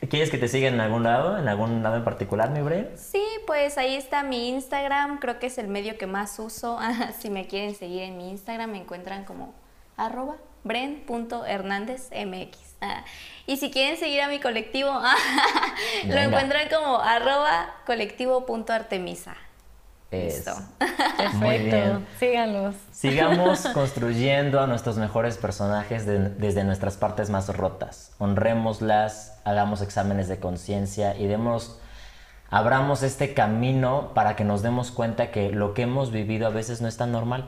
¿Quieres que te siga en algún lado? ¿En algún lado en particular, mi Bre? Sí, pues ahí está mi Instagram, creo que es el medio que más uso. si me quieren seguir en mi Instagram, me encuentran como arroba bren.hernándezmx. Ah, y si quieren seguir a mi colectivo, lo Venga. encuentran como arroba colectivo.artemisa. Listo. Eso. Perfecto. Muy bien. Síganlos. Sigamos construyendo a nuestros mejores personajes de- desde nuestras partes más rotas. Honrémoslas, hagamos exámenes de conciencia y demos, abramos este camino para que nos demos cuenta que lo que hemos vivido a veces no es tan normal.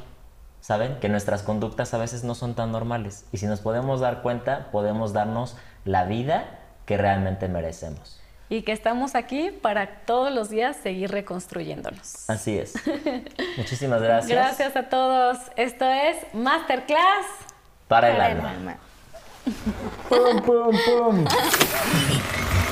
¿Saben? Que nuestras conductas a veces no son tan normales. Y si nos podemos dar cuenta, podemos darnos la vida que realmente merecemos. Y que estamos aquí para todos los días seguir reconstruyéndonos. Así es. Muchísimas gracias. Gracias a todos. Esto es Masterclass. Para el Para el alma. alma. Pum, pum, pum.